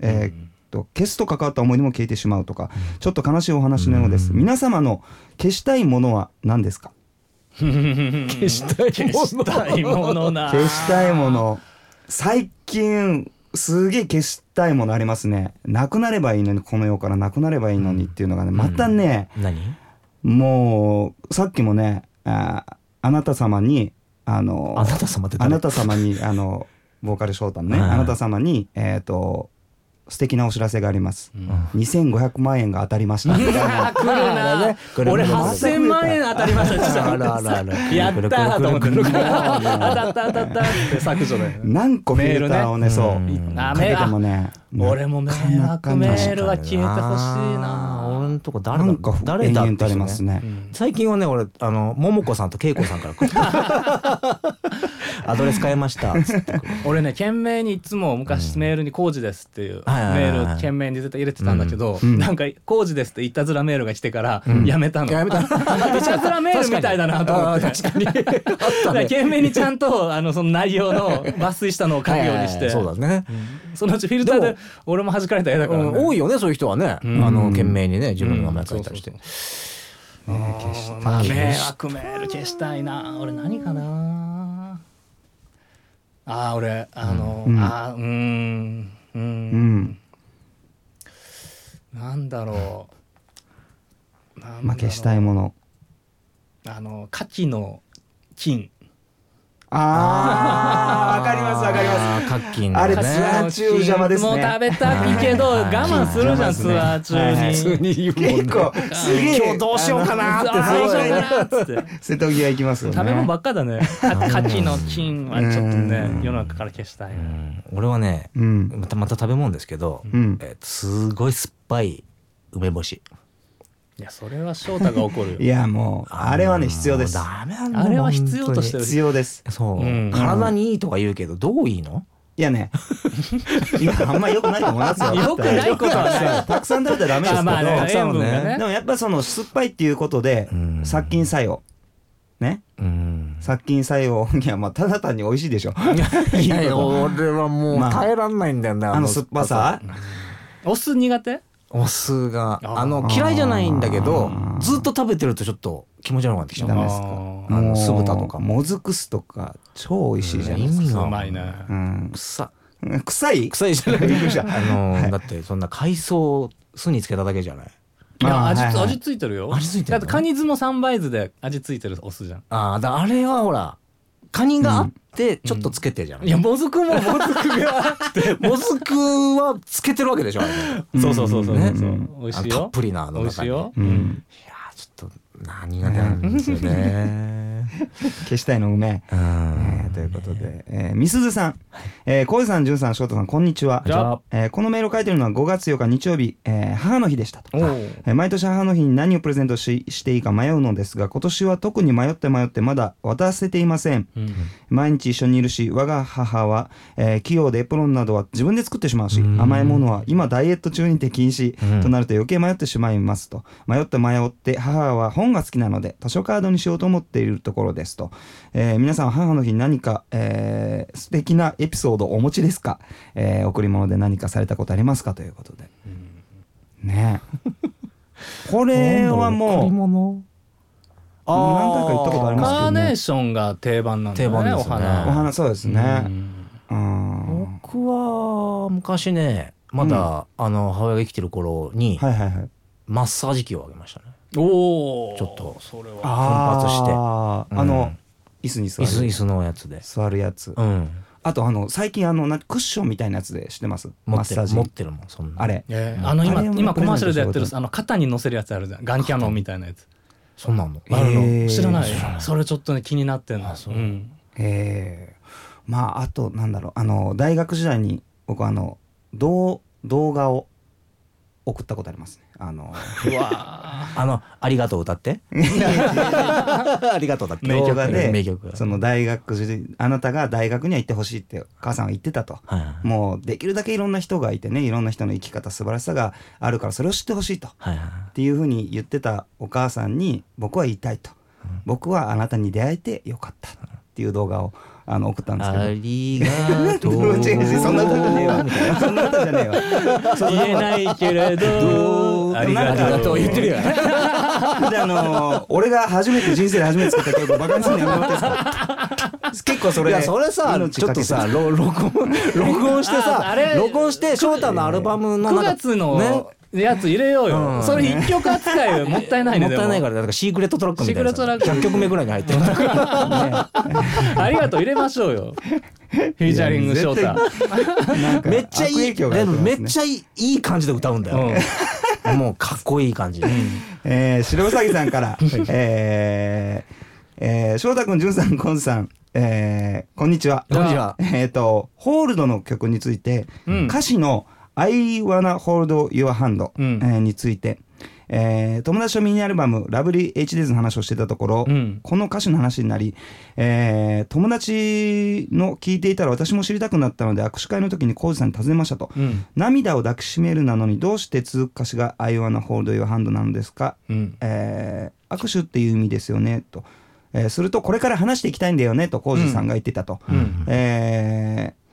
Speaker 1: えーっと消すと関わった思い出も消えてしまうとか、ちょっと悲しいお話のようです、皆様の消したいものは何ですか？
Speaker 2: 消
Speaker 3: したいもの。
Speaker 2: 消したいものな。
Speaker 1: 消したいもの。最近すげえ消したいものありますね。なくなればいいのにこの世からなくなればいいのにっていうのがねまたね、
Speaker 3: 何？
Speaker 1: もうさっきもねああなた様にあの
Speaker 3: あなた様って誰？
Speaker 1: あなた様にあのボーカル翔太のね、
Speaker 3: はい
Speaker 1: あなた様にえっ、と素敵なお知らせがあります、2500万円が当たりました。
Speaker 2: 来るな。
Speaker 3: 来る
Speaker 2: 俺
Speaker 3: 来る
Speaker 2: 8000万円当たりました。
Speaker 3: あらあらあら。
Speaker 2: やったーと思って。
Speaker 3: くる
Speaker 2: 当たった当たった。って削除ね
Speaker 1: 何個フィルターをね
Speaker 2: メールね。
Speaker 1: そう
Speaker 3: うん。
Speaker 1: かけてもね。
Speaker 2: 俺も迷惑メールは消えてほしいな。
Speaker 3: 俺のとこ誰だ誰だって
Speaker 1: ね、
Speaker 3: 最近はね俺あの桃子さんと恵子さんから来るアドレス変えました。
Speaker 2: 俺ね懸命にいつも昔メールに「工事です」っていうメール懸命に絶対入れてたんだけど、
Speaker 1: うん。
Speaker 2: なんか「工事です」っていたずらメールが来てから
Speaker 3: ん。
Speaker 2: やめたの、
Speaker 3: やめた。
Speaker 2: いたずらメールみたいだなと思って 懸命にちゃんとあのその内容の抜粋したのを書くようにして、
Speaker 3: そうだね、
Speaker 2: そのうちフィルターで俺も弾かれた絵だから、
Speaker 3: 多いよねそういう人はね、
Speaker 2: ん。
Speaker 3: あの懸命にね自分の名前書いたりして、
Speaker 2: うん。まあ迷惑メール消したいな。俺何かなあー俺あの、
Speaker 1: うん。
Speaker 2: あーうーんうーん。
Speaker 1: うん。
Speaker 2: なんだろう。なんだろう。
Speaker 1: まあ消したいもの。
Speaker 2: あの牡蠣の菌
Speaker 1: あーわかりますわかります。
Speaker 3: カッキン
Speaker 1: あれ
Speaker 3: ね
Speaker 1: ツアー中邪魔ですね。
Speaker 2: もう食べたいけど我慢するじゃんツアー中
Speaker 1: はいはい。
Speaker 2: に。
Speaker 3: 普通に言うもんね。
Speaker 1: 結構すげえ。
Speaker 3: 今日どうしようかなって
Speaker 2: どうしようか
Speaker 3: す
Speaker 2: なって。
Speaker 1: 瀬戸際行きますよね。
Speaker 2: 食べ物ばっかだね。か牡蠣の菌はちょっとね
Speaker 1: うん。
Speaker 2: 世の中から消したい。
Speaker 3: うん。俺はね
Speaker 1: うん。
Speaker 3: またまた食べ物ですけど、
Speaker 1: うん。
Speaker 3: えーすごい酸っぱい梅干し
Speaker 2: いやそれは翔太が怒るよ。
Speaker 1: いやもうあれはね必要です。
Speaker 3: ダメなんだ。
Speaker 2: あれは必要としてる。
Speaker 1: 必要です。
Speaker 3: そう、
Speaker 2: うん。
Speaker 3: 体にいいとか言うけどどういいの？
Speaker 1: いやね いやあんま良くないと思いますよ。
Speaker 2: 良くないことはない。
Speaker 1: たくさん食べたらダメですけど、
Speaker 2: まあまあね
Speaker 3: ね。
Speaker 2: ね。
Speaker 1: で。もやっぱその酸っぱいっていうことで
Speaker 3: うん。
Speaker 1: 殺菌作用。ね？
Speaker 3: うん。
Speaker 1: 殺菌作用いやまあただ単に美味しいでしょ。
Speaker 3: いやいや俺はもう
Speaker 1: まあ
Speaker 3: 耐えらんないんだよね、
Speaker 1: あの酸っぱさ。
Speaker 2: お酢苦手？
Speaker 3: お酢が
Speaker 2: あ
Speaker 3: の嫌いじゃないんだけどずっと食べてるとちょっと気持ち悪くなってきちゃう。
Speaker 1: ダメですか？
Speaker 2: あ
Speaker 3: あの酢豚とか。も
Speaker 1: もずく酢とか超美味しいじゃない。ですか、
Speaker 2: うまい。ね。
Speaker 1: うん、
Speaker 3: 臭。
Speaker 1: 臭い？
Speaker 3: 臭いじゃない。
Speaker 1: びっくりした
Speaker 3: あのだってそんな海藻酢につけただけじゃない。
Speaker 2: いや味味ついてるよ。
Speaker 3: 味ついてるの？
Speaker 2: だってカニ酢も三倍酢で味ついてるお酢じゃん。
Speaker 3: ああだあれはほらカニがあってちょっとつけてじゃん、
Speaker 2: いやもずくももずくがあって。
Speaker 3: もずくはつけてるわけでしょあれ。
Speaker 2: そうそうそうそう
Speaker 3: ね
Speaker 2: そう。美味しいよ。
Speaker 3: たっ。ぷりなあの中に。
Speaker 2: 美味しいよ。
Speaker 1: うん。
Speaker 3: いや何が出るんですよね。
Speaker 1: 消したいの梅、
Speaker 3: うん。
Speaker 1: えーということで、えー、みすずさん、えー、小江さん、じゅんさん、しょうたさん、こんにちは。
Speaker 2: じゃあ
Speaker 1: えーこのメールを書いてるのは5月8日日曜日、えー母の日でしたと。えー毎年母の日に何をプレゼントししていいか迷うのですが、今年は特に迷って迷ってまだ渡せていません。
Speaker 2: うん。
Speaker 1: 毎日一緒にいるし、我が母は、えー器用でエプロンなどは自分で作ってしまうし、
Speaker 3: うん。
Speaker 1: 甘いものは今ダイエット中にて禁止、
Speaker 3: うん
Speaker 1: となると余計迷ってしまいますと。迷って迷って、母は本が好きなので図書カードにしようと思っているところですと。えー皆さんは母の日に何か、えー素敵なエピソードをお持ちですか、えー贈り物で何かされたことありますか？ということで。ねえ。これは
Speaker 3: 贈り
Speaker 1: もう、
Speaker 3: 物
Speaker 1: 何回か言ったことありますけどね
Speaker 2: カーネー。ションが定番なんだよね。
Speaker 3: 定番ですね
Speaker 2: お花。
Speaker 1: お花そうですね。
Speaker 2: うん
Speaker 1: うん
Speaker 3: 僕は昔ねまだ、あの母親が生きてる頃に、
Speaker 1: はいはいはい。
Speaker 3: マッサージ機をあげましたね
Speaker 2: おお。
Speaker 3: ちょっと
Speaker 2: それは。
Speaker 1: あ
Speaker 3: 奮発して。
Speaker 1: あー。あの
Speaker 3: うん、
Speaker 1: 椅子に座る。
Speaker 3: 椅子椅子のやつで。
Speaker 1: 座るやつ。
Speaker 3: うん。
Speaker 1: あとあの最近あのなクッションみたいなやつで知ってます？
Speaker 3: 持
Speaker 1: マッサージ。
Speaker 3: 持ってるもんそんな
Speaker 1: あれ。
Speaker 2: えーあの今今コマーシャルでやってるあの肩に乗せるやつあるじゃん。ガンキャノンみたいなやつ。
Speaker 3: そんなの？
Speaker 2: ある
Speaker 1: へー。
Speaker 2: の知らない？
Speaker 3: 知らない。
Speaker 2: それちょっとね気になってんの。
Speaker 3: あそう。
Speaker 2: うん。
Speaker 1: ええまああとなんだろう。あの大学時代に僕あの動動画を送ったことありますねあの
Speaker 2: うわ
Speaker 3: あの「ありがとう」歌って。ありがとうだっけ
Speaker 2: 名曲
Speaker 1: 動画で
Speaker 3: 名曲。
Speaker 1: その大学時あなたが大学には行ってほしいって母さんは言ってたと。
Speaker 3: はいはい。
Speaker 1: もうできるだけいろんな人がいてねいろんな人の生き方素晴らしさがあるからそれを知ってほしいと。
Speaker 3: はいはい。
Speaker 1: っていうふうに言ってたお母さんに僕は言いたいと、僕はあなたに出会えてよかったっていう動画をあの送ったんですけど。
Speaker 3: ありがとう。
Speaker 1: 違う違うそんな歌じゃねえわ。そんな歌じゃねえわ。
Speaker 2: 言えないけれどありがとう。
Speaker 3: 言ってるよ
Speaker 1: であのー俺が初めて人生で初めて作った曲バカにするのやめろってさ結構それ
Speaker 3: いやそれさちょっとさろ録音 録音して
Speaker 2: あ
Speaker 3: さ
Speaker 2: あれ
Speaker 3: 録音して翔太のアルバムの
Speaker 2: 9
Speaker 3: なんか
Speaker 2: 月のやつ入れようよ、
Speaker 3: うん。
Speaker 2: それ一曲扱いよもったいないね
Speaker 3: もったいない
Speaker 2: か
Speaker 3: からだからシークレットトラックみたいなさ。
Speaker 2: シークレットトラック。
Speaker 3: 100曲目ぐらいに入ってる。
Speaker 2: らありがとう入れましょうよ。フィーチャリング翔太。
Speaker 3: めっちゃいい
Speaker 1: ね。
Speaker 3: めっちゃいいいい感じで歌うんだよもうかっこいい感じ
Speaker 1: えー、白うさぎさんから、えーえー、翔太くん、じゅんさん、こんさん、えー、こんにちは。
Speaker 3: こんにちは。
Speaker 1: えっ、と、ホールドの曲について、
Speaker 2: うん。
Speaker 1: 歌詞の I wanna hold your hand、
Speaker 2: うん。
Speaker 1: えーについて、えー友達とミニアルバム、ラブリー HDs の話をしてたところ、
Speaker 2: うん。
Speaker 1: この歌詞の話になり、えー友達の聞いていたら私も知りたくなったので握手会の時に浩二さんに尋ねましたと。
Speaker 2: うん。
Speaker 1: 涙を抱きしめるなのにどうして続く歌詞が I wanna hold your hand なのですか？
Speaker 2: うん。
Speaker 1: えー握手っていう意味ですよねと、えーするとこれから話していきたいんだよねと浩二さんが言ってたと、
Speaker 2: うん。
Speaker 1: えー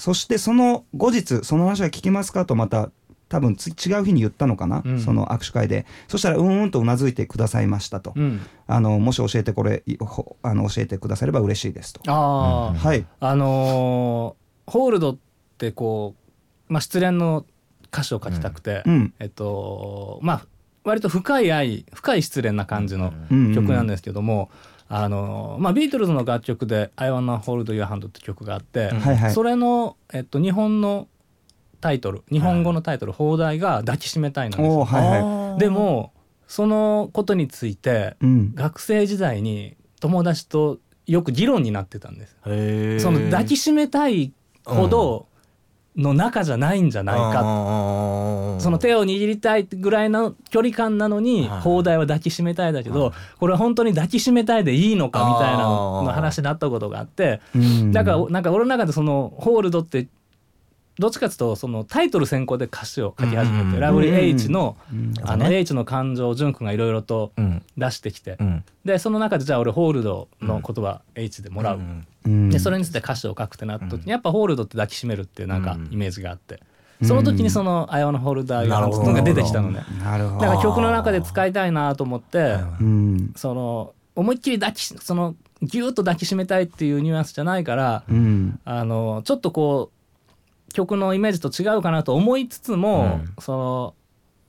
Speaker 1: そしてその後日その話は聞きますか？とまた多分つ違う日に言ったのかな、
Speaker 2: うん。
Speaker 1: その握手会で。そしたらうんうんとうなずいてくださいましたと、
Speaker 2: うん。
Speaker 1: あのもし教えてこれあの教えてくだされば嬉しいですと、
Speaker 2: ああ、
Speaker 1: はい。
Speaker 2: あのーホールドってこう、まあ、失恋の歌詞を書きたくて、
Speaker 1: うん。
Speaker 2: えっとまあ割と深い愛深い失恋な感じの
Speaker 1: うん。
Speaker 2: 曲なんですけども、あのーまあ、ビートルズの楽曲で「I wanna hold your hand」って曲があって、
Speaker 1: はいはい。
Speaker 2: それの、えっと、日本のタイトル日本語のタイトル放題が「抱きしめたい」なんです
Speaker 1: はいはい。
Speaker 2: でもそのことについて
Speaker 1: うん。
Speaker 2: 学生時代に友達とよく議論になってたんです。その抱きしめたいほどの仲じゃないんじゃないか、
Speaker 3: か
Speaker 2: その手を握りたいぐらいの距離感なのに
Speaker 3: はい。
Speaker 2: 砲台は抱きしめたいだけど、
Speaker 3: はい。
Speaker 2: これは本当に抱きしめたいでいいのかみたいな
Speaker 3: あ
Speaker 2: の話になったことがあって
Speaker 1: うん。
Speaker 2: だからなんか俺の中でそのホールドってどっちかっていうとそのタイトル先行で歌詞を書き始めて、
Speaker 3: うん。
Speaker 2: ラブリー H の,、
Speaker 1: うん。
Speaker 2: あの H の感情を潤君がいろいろと
Speaker 3: うん
Speaker 2: 出してきて、
Speaker 3: うん。
Speaker 2: でその中でじゃあ俺ホールドの言葉 H でもらう。でそれについて歌詞を書くってなった時に、やっぱホールドって抱きしめるっていうなんか
Speaker 3: うん。
Speaker 2: イメージがあって、その時にその「アイオナホルダー」のが出てきたのね。だから曲の中で使いたいなと思って
Speaker 1: うん。
Speaker 2: その思いっきり抱きしそのギューッと抱きしめたいっていうニュアンスじゃないから
Speaker 1: うん。
Speaker 2: あのちょっとこう曲のイメージと違うかなと思いつつも、その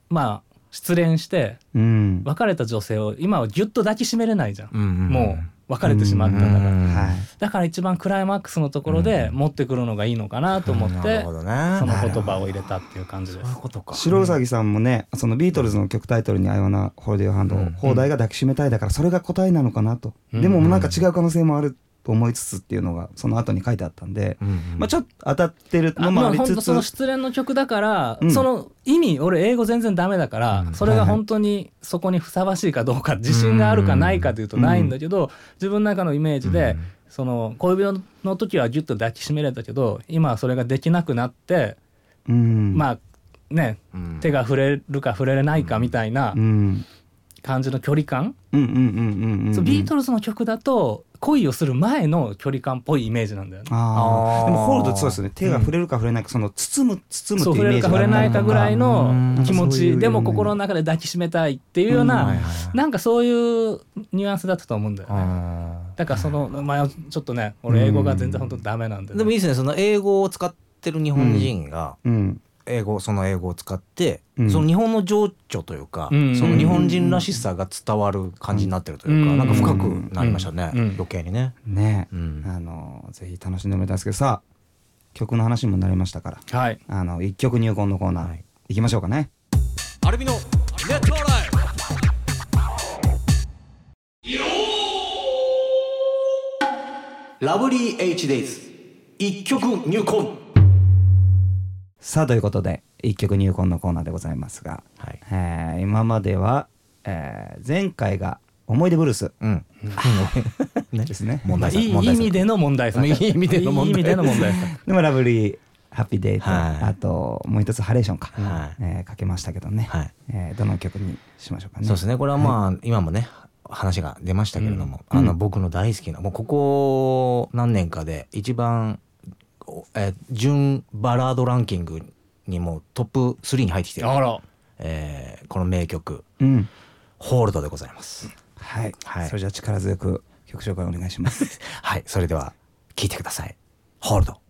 Speaker 2: まあ失恋して
Speaker 1: うん。
Speaker 2: 別れた女性を今はギュッと抱きしめれないじゃん、
Speaker 3: うんうん
Speaker 2: もう別れてしまったんだから、
Speaker 3: うん
Speaker 1: はい。
Speaker 2: だから一番クライマックスのところで持ってくるのがいいのかなと思って、
Speaker 3: なるほどね。
Speaker 2: その言葉を入れたっていう感じです。
Speaker 1: 白うさぎさんもね、そのビートルズの曲タイトルに「アイワナホールディオハンド」
Speaker 3: うん。
Speaker 1: 放題が抱きしめたいだからそれが答えなのかなと、でもなんか違う可能性もあると思いつつっていうのがその後に書いてあったんで、
Speaker 3: うんうん。
Speaker 1: まあちょっと当たってる
Speaker 2: あまあ
Speaker 1: のもありつつ、
Speaker 2: 本当その失恋の曲だから、
Speaker 1: うん。
Speaker 2: その意味俺英語全然ダメだから、
Speaker 3: うん。
Speaker 2: それが本当にそこにふさわしいかどうか自信があるかないかというとないんだけど、自分の中のイメージで、
Speaker 3: うん。
Speaker 2: その恋人の時はギュッと抱きしめれたけど今はそれができなくなって、
Speaker 1: うん、
Speaker 2: まあね
Speaker 3: うん。
Speaker 2: 手が触れるか触れれないかみたいな
Speaker 1: うん
Speaker 2: 感じの距離感、
Speaker 1: うんうんうんうんうん
Speaker 2: そうビートルズの曲だと恋をする前の距離感っぽいイメージなんだよね。
Speaker 1: でもホールドそうですよね。手が触れるか触れないかその包む包む
Speaker 2: そう触れるか
Speaker 1: っていうイメージが
Speaker 2: 触れないかぐらいの
Speaker 3: うん
Speaker 2: 気持ちでも心の中で抱きしめたいっていうような、なんかそういうニュアンスだったと思うんだよね。
Speaker 3: あ
Speaker 2: だからその、まあ、ちょっとね俺英語が全然本当ダメなんで、
Speaker 3: ーでもいいですね。その英語を使ってる日本人が
Speaker 1: うん
Speaker 3: 英語その英語を使って
Speaker 1: うん。
Speaker 3: その日本の情緒というか
Speaker 2: うん。
Speaker 3: その日本人らしさが伝わる感じになってるというか
Speaker 2: うん。
Speaker 3: なんか深くなりましたね
Speaker 2: うん。
Speaker 3: 余計にね。
Speaker 1: ね。
Speaker 3: うん。
Speaker 1: あのぜひ楽しんでもらいたいですけどさあ曲の話にもなりましたから。
Speaker 2: はい。
Speaker 1: あの一曲入魂のコーナー、
Speaker 3: はい。
Speaker 1: いきましょうかね。
Speaker 4: アルビのネットライ
Speaker 3: ラブリー H デイズ一曲入魂
Speaker 1: さあということで、一曲入魂のコーナーでございますが、
Speaker 5: はい。
Speaker 1: えー今までは、えー前回が思い出ブルース。
Speaker 5: うん。ね
Speaker 1: ですね。
Speaker 5: 問題
Speaker 2: いい意味での問題作。
Speaker 5: いい意味での問題
Speaker 2: いい意味での問題作。
Speaker 1: でもラブリーハッピーデート、
Speaker 5: はい。
Speaker 1: あともう一つハレーションか、
Speaker 5: はい。
Speaker 1: えーかけましたけどね、
Speaker 5: はい。
Speaker 1: えーどの曲にしましょうかね。
Speaker 5: そうですね。これはまあ、今もね話が出ましたけれども、あの僕の大好きなもうここ何年かで一番、おえー準バラードランキングにもトップ3に入ってきてる、
Speaker 2: あら
Speaker 5: えーこの名曲
Speaker 1: うん。
Speaker 5: 「ホールド」でございます。
Speaker 1: はい。
Speaker 5: はい
Speaker 1: それじゃあ力強く曲紹介お願いします。
Speaker 5: はいそれでは聴いてください「ホールド」。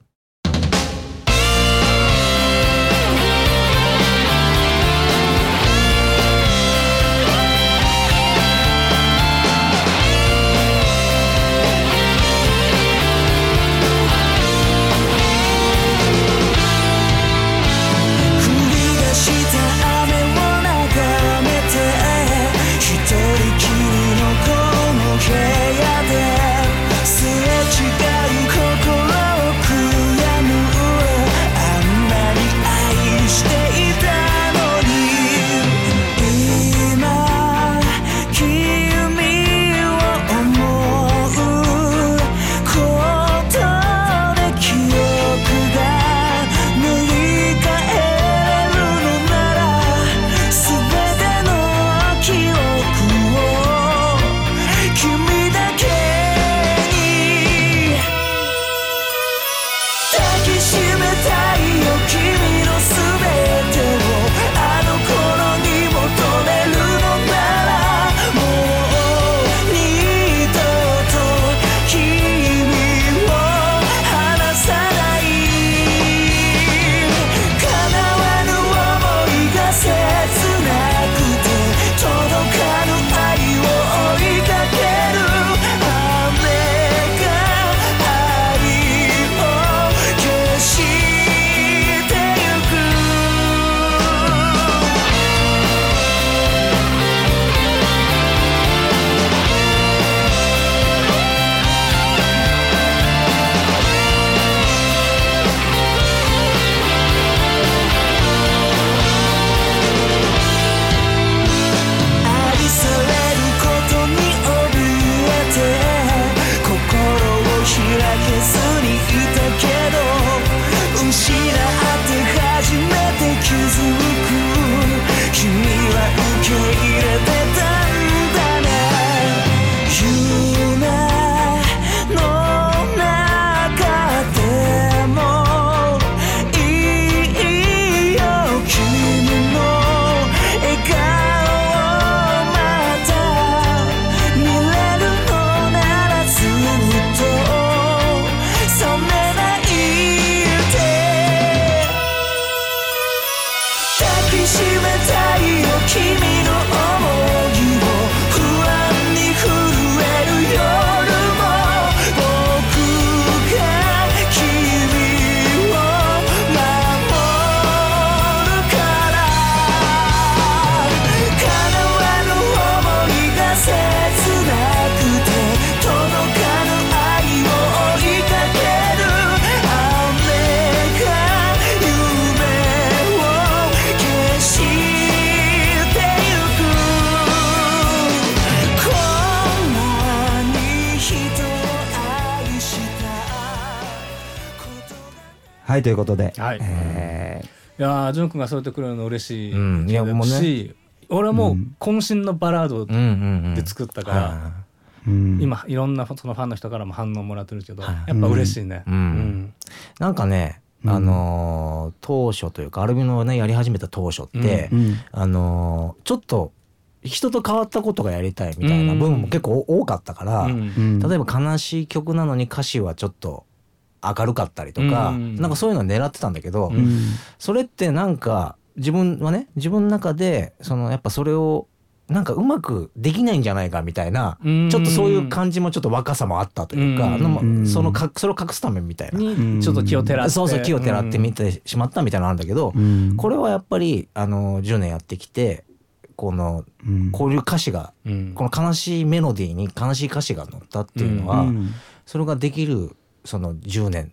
Speaker 6: はいとい
Speaker 1: うことで、
Speaker 2: はい。
Speaker 1: え
Speaker 2: いやー潤君がそうやってくれるの嬉しい
Speaker 5: うん。いやもうね。
Speaker 2: し俺はもう渾身のバラードで作ったから、今いろんなそのファンの人からも反応もらってるけど、
Speaker 5: はい。
Speaker 2: やっぱ嬉しいね、
Speaker 5: うん。いなんかねあのー当初というかアルビノをねやり始めた当初って、
Speaker 1: うん。
Speaker 5: あのーちょっと人と変わったことがやりたいみたいな部分も結構多かったから、例えば悲しい曲なのに歌詞はちょっと明るかったりとか、
Speaker 2: うん。
Speaker 5: なんかそういうの狙ってたんだけど、
Speaker 1: うん。
Speaker 5: それってなんか自分はね自分の中でそのやっぱそれをなんかうまくできないんじゃないかみたいな、
Speaker 2: うん。
Speaker 5: ちょっとそういう感じもちょっと若さもあったというか、
Speaker 2: う
Speaker 5: そのかそれを隠すためみたいな、
Speaker 2: にちょっと気を照らって。
Speaker 5: そうそう気を照らって見てしまったみたいなのあるんだけど、
Speaker 1: うん。
Speaker 5: これはやっぱりあの10年やってきてこの
Speaker 1: うん。
Speaker 5: こういう歌詞が
Speaker 2: うん。
Speaker 5: この悲しいメロディーに悲しい歌詞が乗ったっていうのは、
Speaker 1: うん。
Speaker 5: それができるその10年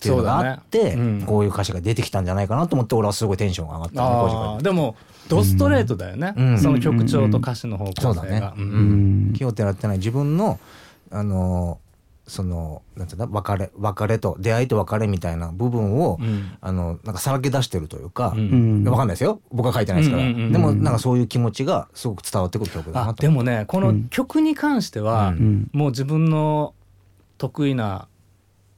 Speaker 3: っていうのがあって、こういう歌詞が出てきたんじゃないかなと思って俺はすごいテンションが上がった
Speaker 2: でもドストレートだよね、
Speaker 3: うん。
Speaker 2: その曲調と歌詞の方向性が、
Speaker 3: そうだね。
Speaker 2: うん。
Speaker 1: うん。
Speaker 3: 気をてらってない自分のあのそのなんていうんだ別れ別れと出会いと別れみたいな部分を、
Speaker 2: うん。
Speaker 3: あのなんかさらけ出してるというか、
Speaker 2: うん。
Speaker 1: うん
Speaker 3: わかんないですよ。僕は書いてないですから、でもなんかそういう気持ちがすごく伝わってくる曲だなと。
Speaker 2: あでもねこの曲に関しては、
Speaker 3: うん
Speaker 1: うん。
Speaker 2: もう自分の得意な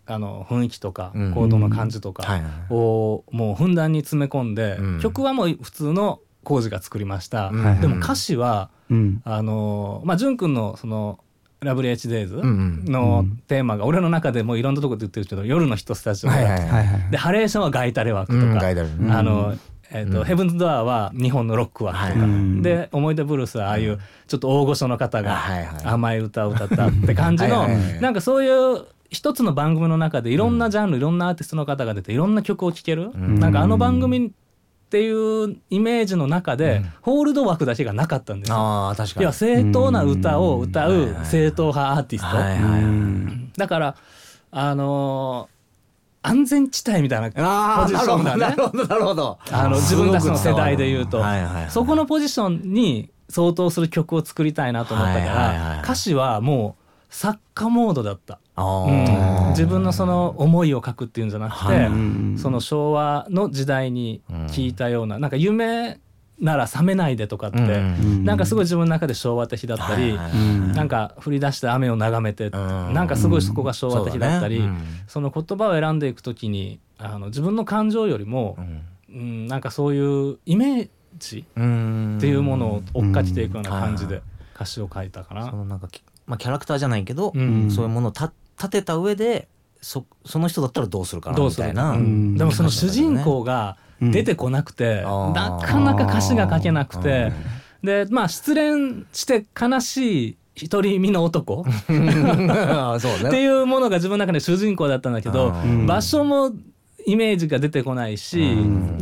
Speaker 2: あの雰囲気とか
Speaker 3: うん。
Speaker 2: 行動の感じと
Speaker 3: はい
Speaker 2: かをもうふんだんに詰め込んで、
Speaker 3: うん。
Speaker 2: 曲はもう普通の工事が作りました、
Speaker 3: うん。
Speaker 2: でも歌詞は
Speaker 1: うん。
Speaker 2: あのまあ潤くんのその「ラブリー HDays
Speaker 3: うんうん。
Speaker 2: のテーマが俺の中でもういろんなとこで言ってるけど夜の人たちの、
Speaker 3: はいはいはい
Speaker 1: はいはい。
Speaker 2: でハレーションはガイタレ枠とか、あの、えーと
Speaker 3: うん。
Speaker 2: ヘブンズ・ドアは日本のロック枠とか、で思い出ブルースはああいうちょっと大御所の方が甘い歌を歌ったって感じの
Speaker 3: い。
Speaker 2: なんかそういう一つの番組の中でいろんなジャンル、いろんなアーティストの方が出ていろんな曲を聴ける、
Speaker 3: ん。
Speaker 2: なんかあの番組っていうイメージの中で、ホールド枠だけがなかったんですよ。
Speaker 3: ああ確かに。
Speaker 2: いや正当な歌を歌
Speaker 3: う
Speaker 2: 正統派アーティスト、
Speaker 3: はいはいはい
Speaker 2: だからあのー安全地帯みたいなポジションだね。
Speaker 3: なるほどなるほど
Speaker 2: あの自分たちの世代で言うと、
Speaker 3: はいはいはい
Speaker 2: そこのポジションに相当する曲を作りたいなと思ったから、
Speaker 3: はいはいはい
Speaker 2: 歌詞はもう作家モードだった、
Speaker 3: あ
Speaker 2: うん。
Speaker 3: ー
Speaker 2: 自分のその思いを書くっていうんじゃなくて、
Speaker 3: はい。
Speaker 1: うん
Speaker 2: その昭和の時代に聞いたような、なんか夢なら覚めないでとかって、
Speaker 3: うん。
Speaker 2: なんかすごい自分の中で昭和的だったり、
Speaker 3: は
Speaker 2: なんか降り出して雨を眺めて、
Speaker 3: ん。
Speaker 2: なんかすごいそこが昭和的だったり、
Speaker 3: そね
Speaker 2: その言葉を選んでいくときにあの自分の感情よりも、うん、なんかそういうイメージ
Speaker 3: うん。
Speaker 2: っていうものを追っかけていくような感じ
Speaker 3: うん
Speaker 2: で歌詞を書いたかな。
Speaker 3: そのなんかきまあキャラクターじゃないけど、
Speaker 2: うん。
Speaker 3: そういうものをた立てた上でそその人だったらどうするかな
Speaker 2: どうするか、
Speaker 3: みたいな、
Speaker 2: うん。でもその主人公が出てこなくて、
Speaker 3: うん。
Speaker 2: なかなか歌詞が書けなくて、でまあ失恋して悲しい独り身の男。っていうものが自分の中で主人公だったんだけど、
Speaker 3: うん。
Speaker 2: 場所もイメージが出てこないし、
Speaker 3: う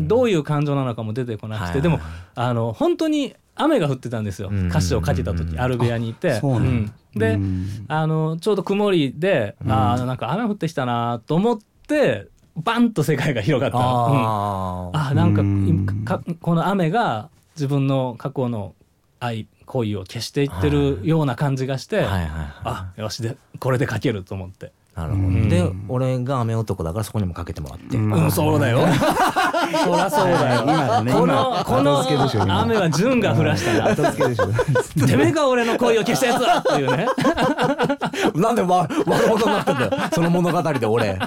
Speaker 3: ん。
Speaker 2: どういう感情なのかも出てこなくて、
Speaker 3: はい。はい
Speaker 2: でもあの本当に雨が降ってたんですよ、
Speaker 3: うん。
Speaker 2: 歌詞を書けた時、アルベアにいて。
Speaker 1: うん
Speaker 2: で、
Speaker 1: うん。
Speaker 2: あのちょうど曇りで、ああなんか雨降ってきたなと思ってバンと世界が広がった。の。うん。
Speaker 3: あ
Speaker 2: なんか
Speaker 1: うん。
Speaker 2: かこの雨が自分の過去の愛恋を消していってるような感じがして、
Speaker 3: はいはいはい。
Speaker 2: あよしでこれで書けると思って。
Speaker 3: なるほど、
Speaker 2: うん。
Speaker 3: で俺が雨男だからそこにもかけてもらって、
Speaker 1: まあ
Speaker 2: うん、そうだよ。そりゃそうだよ。
Speaker 1: 今ね
Speaker 2: この
Speaker 1: 今。
Speaker 2: この雨は純が降らしたな。
Speaker 1: 後付けでしょ。
Speaker 2: てめえが俺の恋を消したやつだ。っていうね。
Speaker 3: なんでわ悪者になってんだよ。その物語で俺。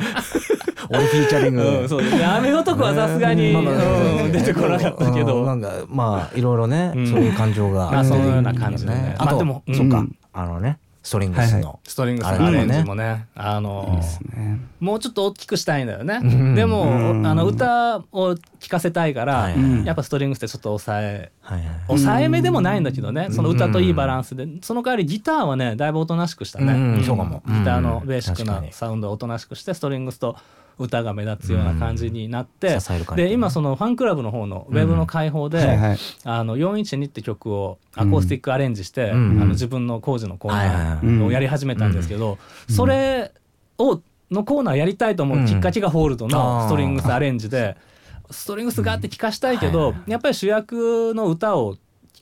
Speaker 3: 俺フィーチャリング
Speaker 2: うん、そう。ですね。雨男はさすがに、出てこなかったけ
Speaker 3: うん
Speaker 2: ど。
Speaker 3: なんかまあいろいろね、
Speaker 2: うん。
Speaker 3: そういう感情が
Speaker 2: まあそのような感じでね。
Speaker 3: あと、
Speaker 2: まあでもうん。
Speaker 3: そっか、
Speaker 1: うん。
Speaker 3: あのねストリングスの、
Speaker 1: はいは
Speaker 2: ストリングスのアレンジもね、あの
Speaker 1: ね。
Speaker 2: もうちょっと大きくしたいんだよね。
Speaker 3: ん。
Speaker 2: でも、
Speaker 1: うん。
Speaker 2: あの歌を聴かせたいから、
Speaker 3: はい
Speaker 1: はい。
Speaker 2: やっぱストリングスってちょっと抑え
Speaker 3: はいはい。
Speaker 2: 抑えめでもないんだけどね、その歌といいバランスで、その代わりギターはねだいぶおとなしくしたね、
Speaker 3: うん。そうかも。
Speaker 2: ギターのベーシックなサウンドをおとなしくしてストリングスと歌が目立つような感じになって、
Speaker 3: うん
Speaker 2: で今そのファンクラブの方のウェブの開放で、
Speaker 1: はいはい。
Speaker 2: あの412って曲をアコースティックアレンジして、
Speaker 3: うん。
Speaker 2: あの自分の工事のコーナ
Speaker 3: はい
Speaker 2: ーをやり始めたんですけど、それをのコーナーやりたいと思うきっかけがホールドのストリングスアレンジで、ストリングスがあって聴かしたいけど、
Speaker 3: はい
Speaker 2: やっぱり主役の歌を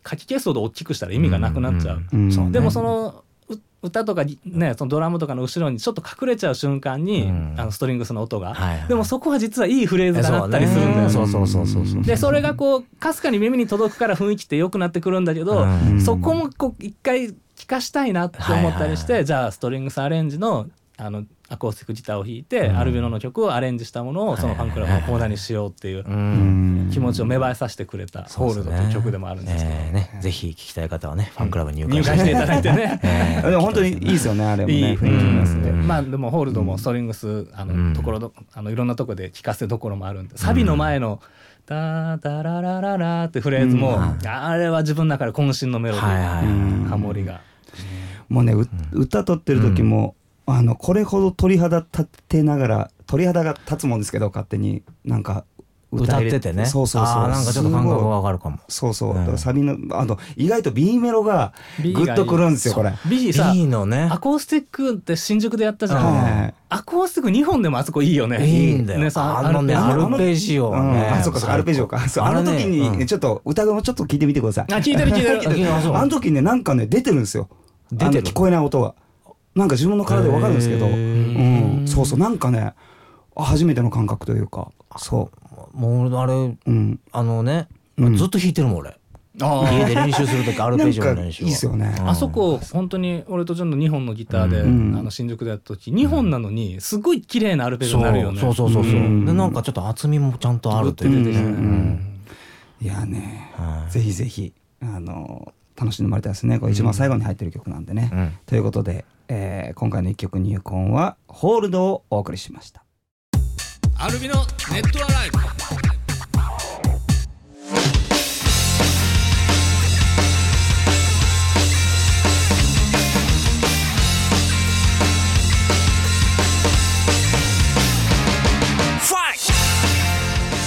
Speaker 2: 書き消すほど大きくしたら意味がなくなっちゃう。
Speaker 1: うん。
Speaker 3: そうね
Speaker 2: でもそのう歌とかねそのドラムとかの後ろにちょっと隠れちゃう瞬間に、
Speaker 3: うん。
Speaker 2: あのストリングスの音が、
Speaker 3: はいはい。
Speaker 2: でもそこは実はいいフレーズがなったりするんだよね。
Speaker 3: そうそうそうそうそう
Speaker 2: でそれがこうかすかに耳に届くから雰囲気って良くなってくるんだけど、
Speaker 3: うん。
Speaker 2: そこもこう一回聞かしたいなって思ったりして、
Speaker 3: はいはい。
Speaker 2: じゃあストリングスアレンジのあのアコースティックギターを弾いて、
Speaker 3: うん。
Speaker 2: アルビノの曲をアレンジしたものをそのファンクラブのコーナーにしようっていう気持ちを芽生えさせてくれた「ホールド」という曲でもあるんですけど、
Speaker 3: えーね、ぜひ聞きたい方はね、ファンクラブに入
Speaker 2: 入
Speaker 3: 会
Speaker 2: 会していただいてね。
Speaker 3: えー。
Speaker 1: でも本当にいいですよねあれもね。
Speaker 2: いい
Speaker 1: 雰囲気ありますね。
Speaker 2: まあでもホールドもストリングスあの、
Speaker 3: うん。
Speaker 2: ところどあのいろんなところで聴かせどころもあるんでサビの前の「ダーダララララ」ってフレーズも、
Speaker 3: うん。
Speaker 2: あれは自分の中で渾身のメロディー、
Speaker 3: はいはい
Speaker 1: うん
Speaker 2: ハモリが。
Speaker 1: もうねう歌取ってる時もあのこれほど鳥肌立てながら鳥肌が立つもんですけど勝手に。なんか
Speaker 3: 歌っててね。
Speaker 1: そうそうそう。
Speaker 3: なんかちょっと感覚がわかるかも。
Speaker 1: そうそう、
Speaker 3: うん。
Speaker 1: だからサビのあと意外と B メロがグッとくるんですよこれ。
Speaker 2: B さ
Speaker 3: B のね。
Speaker 2: アコースティックって新宿でやったじゃ
Speaker 1: はい
Speaker 2: ん、
Speaker 1: はい。
Speaker 2: アコースティック2本でもあそこいいよね。
Speaker 3: いいんだよ、
Speaker 2: ねさ
Speaker 3: あのねア
Speaker 2: アルペ
Speaker 3: ジオはね、
Speaker 1: うん。あそうかそうかアルペジオか。そうあの時に、
Speaker 3: うん。
Speaker 1: ちょっと歌声もちょっと聞いてみてください。
Speaker 2: あ聞いてる聞いてる。
Speaker 3: 聞いてるあ
Speaker 1: の時ねなんかね出てるんですよ。
Speaker 3: 出てる
Speaker 1: 聞こえない音がなんか自分の体でわかるんですけど、
Speaker 3: へ
Speaker 1: う
Speaker 3: ー
Speaker 1: ん、そうそう。なんかねあ初めての感覚というか。そ
Speaker 3: もうあれ
Speaker 1: う、うん、
Speaker 3: あのね、
Speaker 1: うん。
Speaker 3: ずっと弾いてるもん俺。家で練習する時アルペジオの練習
Speaker 1: いいっすよね。
Speaker 3: うん。
Speaker 2: あそこ本当に俺とジョンの2本のギターで、
Speaker 1: うん。
Speaker 2: あの新宿でやった時2本なのにすごい綺麗なアルペジオ
Speaker 3: そう
Speaker 2: になるよね。
Speaker 3: そう。そうそうそう、
Speaker 1: うん
Speaker 3: でなんかちょっと厚みもちゃんとあるというかね、
Speaker 1: うん
Speaker 3: うん
Speaker 1: いやね、
Speaker 3: はい
Speaker 1: ぜひぜひあの楽しんでもらいたいですねこれ一番最後に入ってる曲なんでね、
Speaker 3: うん
Speaker 1: ということで、えー今回の一曲入魂は「ホールド」をお送りしました。
Speaker 4: アルビのネットアライブ。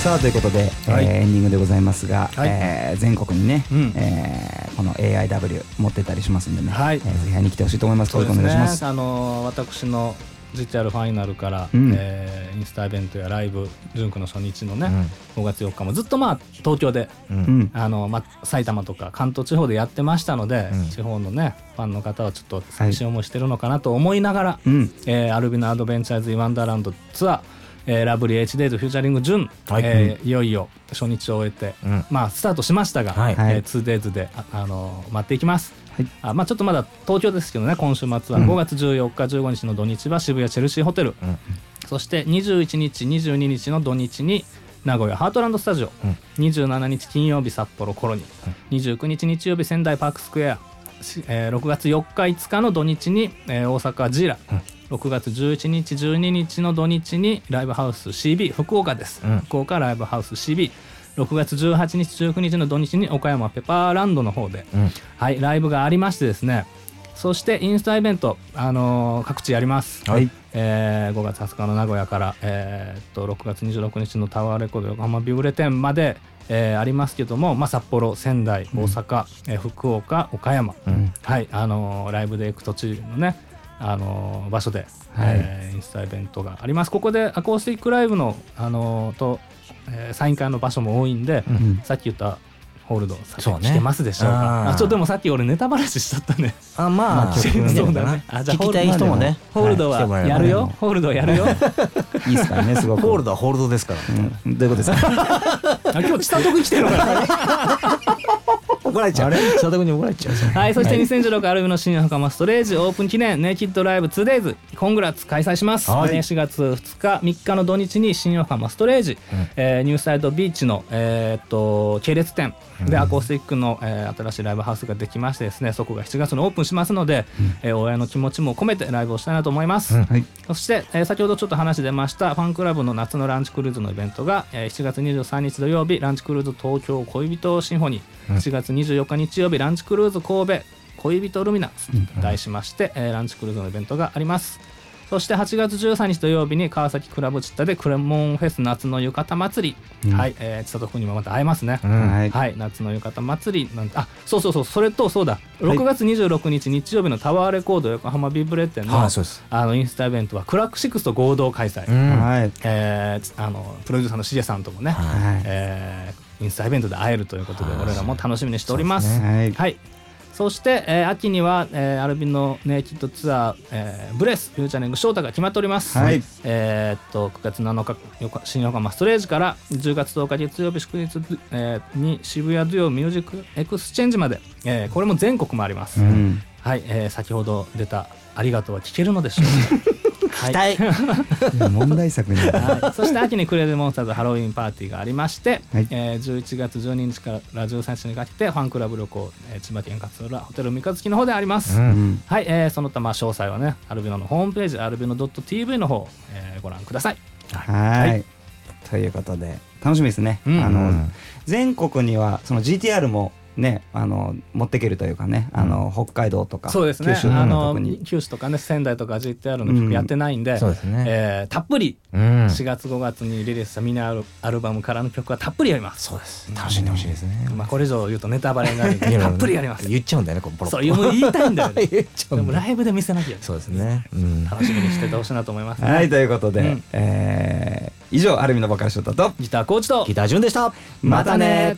Speaker 1: さあということで、
Speaker 2: はい。
Speaker 1: えーエンディングでございますが、
Speaker 2: はい。
Speaker 1: えー全国にね、
Speaker 2: うん。
Speaker 1: えーこの AIW 持ってたりしますんでね、
Speaker 2: はい。
Speaker 1: えーぜひ会いに来てほしいと思います。
Speaker 2: そう
Speaker 1: よろしくお願いします。
Speaker 2: ですねあの私の GTR ファイナルから、
Speaker 1: うん。
Speaker 2: えーインスタイベントやライブ純クの初日のね、5月4日もずっとまあ東京で
Speaker 3: うん。
Speaker 1: うん、
Speaker 2: あの、まあ、埼玉とか関東地方でやってましたので、
Speaker 3: うん。
Speaker 2: 地方のねファンの方はちょっと寂しい思いしてるのかなと思いながら、
Speaker 1: うん、
Speaker 2: えーアルビノアドベンチャーズ・イ・ワンダーランドツアー、えーラブリー H デイズフューチャリングジュン、
Speaker 3: はい。
Speaker 2: えーいよいよ初日を終えて、
Speaker 3: うん。
Speaker 2: まあスタートしましたが、
Speaker 3: はい。
Speaker 2: えー 2days であ、あのー待っていきます。
Speaker 1: はい。
Speaker 2: あまあ、ちょっとまだ東京ですけどね今週末は。
Speaker 1: うん。
Speaker 2: 5月14日15日の土日は渋谷チェルシーホテル、
Speaker 3: うん。
Speaker 2: そして21日22日の土日に名古屋ハートランドスタジオ、
Speaker 3: うん。
Speaker 2: 27日金曜日札幌コロニー、29日日曜日仙台パークスクエア、しえー6月4日5日の土日に、えー大阪ジーラ、6月11日12日の土日にライブハウス CB 福岡です、
Speaker 3: うん。
Speaker 2: 福岡ライブハウス CB6 月18日19日の土日に岡山ペパーランドの方で、
Speaker 3: うん。
Speaker 2: はい、ライブがありましてですね。そしてインスタイベント、あのー各地やります、
Speaker 3: はい。
Speaker 2: えー5月20日の名古屋から、えーっと6月26日のタワーレコード横浜ビューレ店まで、えーありますけども、まあ、札幌仙台大阪、えー福岡岡山、
Speaker 3: うん。
Speaker 2: はいあのーライブで行く途中のねあのー場所で、
Speaker 1: はい。
Speaker 2: えーインスタイベントがあります。ここでアコースティックライブの、あのーと、えーサイン会の場所も多いんで、
Speaker 1: うん。
Speaker 2: さっき言ったホールドさ
Speaker 3: そうね。
Speaker 2: 来てますでしょうか。
Speaker 3: あ
Speaker 2: ちょっとでもさっき俺ネタバラシしちゃったね。
Speaker 3: あまあ
Speaker 2: そうだね。あじゃあ
Speaker 3: 聞きたい人もね。
Speaker 2: ホールドはやるよ、
Speaker 1: ね
Speaker 2: ホールドはやるよ。
Speaker 1: いいですからね、すごく。
Speaker 3: ホールドはホールドですから。
Speaker 1: うん、どういうことですか？
Speaker 2: あ今日千里君来てるから
Speaker 3: 怒られちゃう。佐田君に怒られちゃう？
Speaker 2: はい、そして2016アルビの新袴ストレージオープン記念ネイキッドライブ 2days コングラッツ開催します、
Speaker 3: はい。
Speaker 2: えー4月2日3日の土日に新横浜ストレージ、
Speaker 3: うん。
Speaker 2: えーニューサイドビーチの、えーっと系列店。でアコースティックの、えー新しいライブハウスができましてですねそこが7月にオープンしますので、えー応援の気持ちも込めてライブをしたいなと思います、
Speaker 3: うん。
Speaker 1: はい。
Speaker 2: そして、えー先ほどちょっと話出ましたファンクラブの夏のランチクルーズのイベントが、えー7月23日土曜日ランチクルーズ東京恋人シンフォニー、7月24日日曜日ランチクルーズ神戸恋人ルミナスと題しまして、えーランチクルーズのイベントがあります。そして8月13日土曜日に川崎クラブチッタでクレモンフェス夏の浴衣祭り、
Speaker 1: うん。
Speaker 2: はい、えー、千里君にもまた会えますね、
Speaker 3: うん。
Speaker 1: はい。
Speaker 2: はい、夏の浴衣祭り。なんてあそうそうそうそれとそうだ。6月26日日曜日のタワーレコード横浜ビブレ店の,、
Speaker 3: はい
Speaker 2: あのインスタイベントはクラックシックスと合同開催、
Speaker 3: うん。
Speaker 1: はい。
Speaker 2: えーあのプロデューサーのしげさんともね、
Speaker 1: はい。
Speaker 2: えーインスタイベントで会えるということで
Speaker 3: はい
Speaker 2: 俺らも楽しみにしております。
Speaker 3: す
Speaker 1: はい。
Speaker 2: はいそして、えー秋には、えーアルビンのネイキッドツアー、えーブレスフューチャリングショータが決まっております。
Speaker 1: はい
Speaker 2: えーっと9月7日横新横浜ストレージから10月10日月曜日祝日、えーに渋谷デュオミュージックエクスチェンジまで、えーこれも全国もあります。
Speaker 1: うん。
Speaker 2: はい、えー先ほど出たありがとうは聞けるのでしょうか？はい
Speaker 3: 期待
Speaker 1: 問題作に。
Speaker 2: はい、そして秋に Crazy Monsters Halloween Party がありまして、
Speaker 1: はい
Speaker 2: えー11月12日から13日にかけてファンクラブ旅行、えー千葉県勝浦ホテル三日月の方であります、
Speaker 3: うん
Speaker 1: うん。
Speaker 2: はい、えーその他まあ詳細はねアルビノのホームページアルビノ .tv の方、えーご覧ください
Speaker 1: はい、
Speaker 2: はい
Speaker 1: ということで楽しみですね。
Speaker 2: うん
Speaker 1: あの、
Speaker 3: うん
Speaker 1: 全国にはその GTR もねあの持っていけるというかねあの北海道とか
Speaker 2: そうですね。
Speaker 1: 九州
Speaker 2: あの九州とかね仙台とか GTR の曲やってないんで、
Speaker 3: そうですね。
Speaker 2: えーたっぷり
Speaker 3: うん。
Speaker 2: 4月5月にリリースしたミニアルアルバムからの曲はたっぷりやります。
Speaker 3: そうです。楽しんでほしいですね。
Speaker 2: まあこれ以上言うとネタバレになるんで たっぷりやります。
Speaker 3: 言っちゃうんだよねこうボロッ
Speaker 2: そう言いたいんだよね。でもライブで見せなきゃ
Speaker 3: そうですね。うん。
Speaker 2: 楽しみにしててほしいなと思います、ね、
Speaker 1: はいということで、
Speaker 2: うん。
Speaker 1: えー以上アルミのボーカルショートと
Speaker 2: ギターコーチと
Speaker 3: ギター順でした。
Speaker 1: またね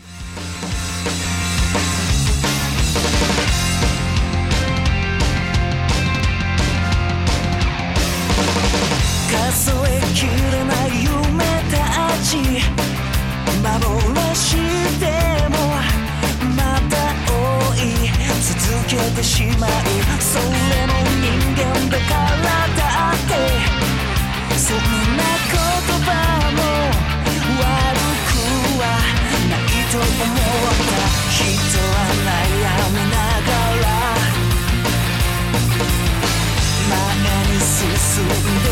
Speaker 5: に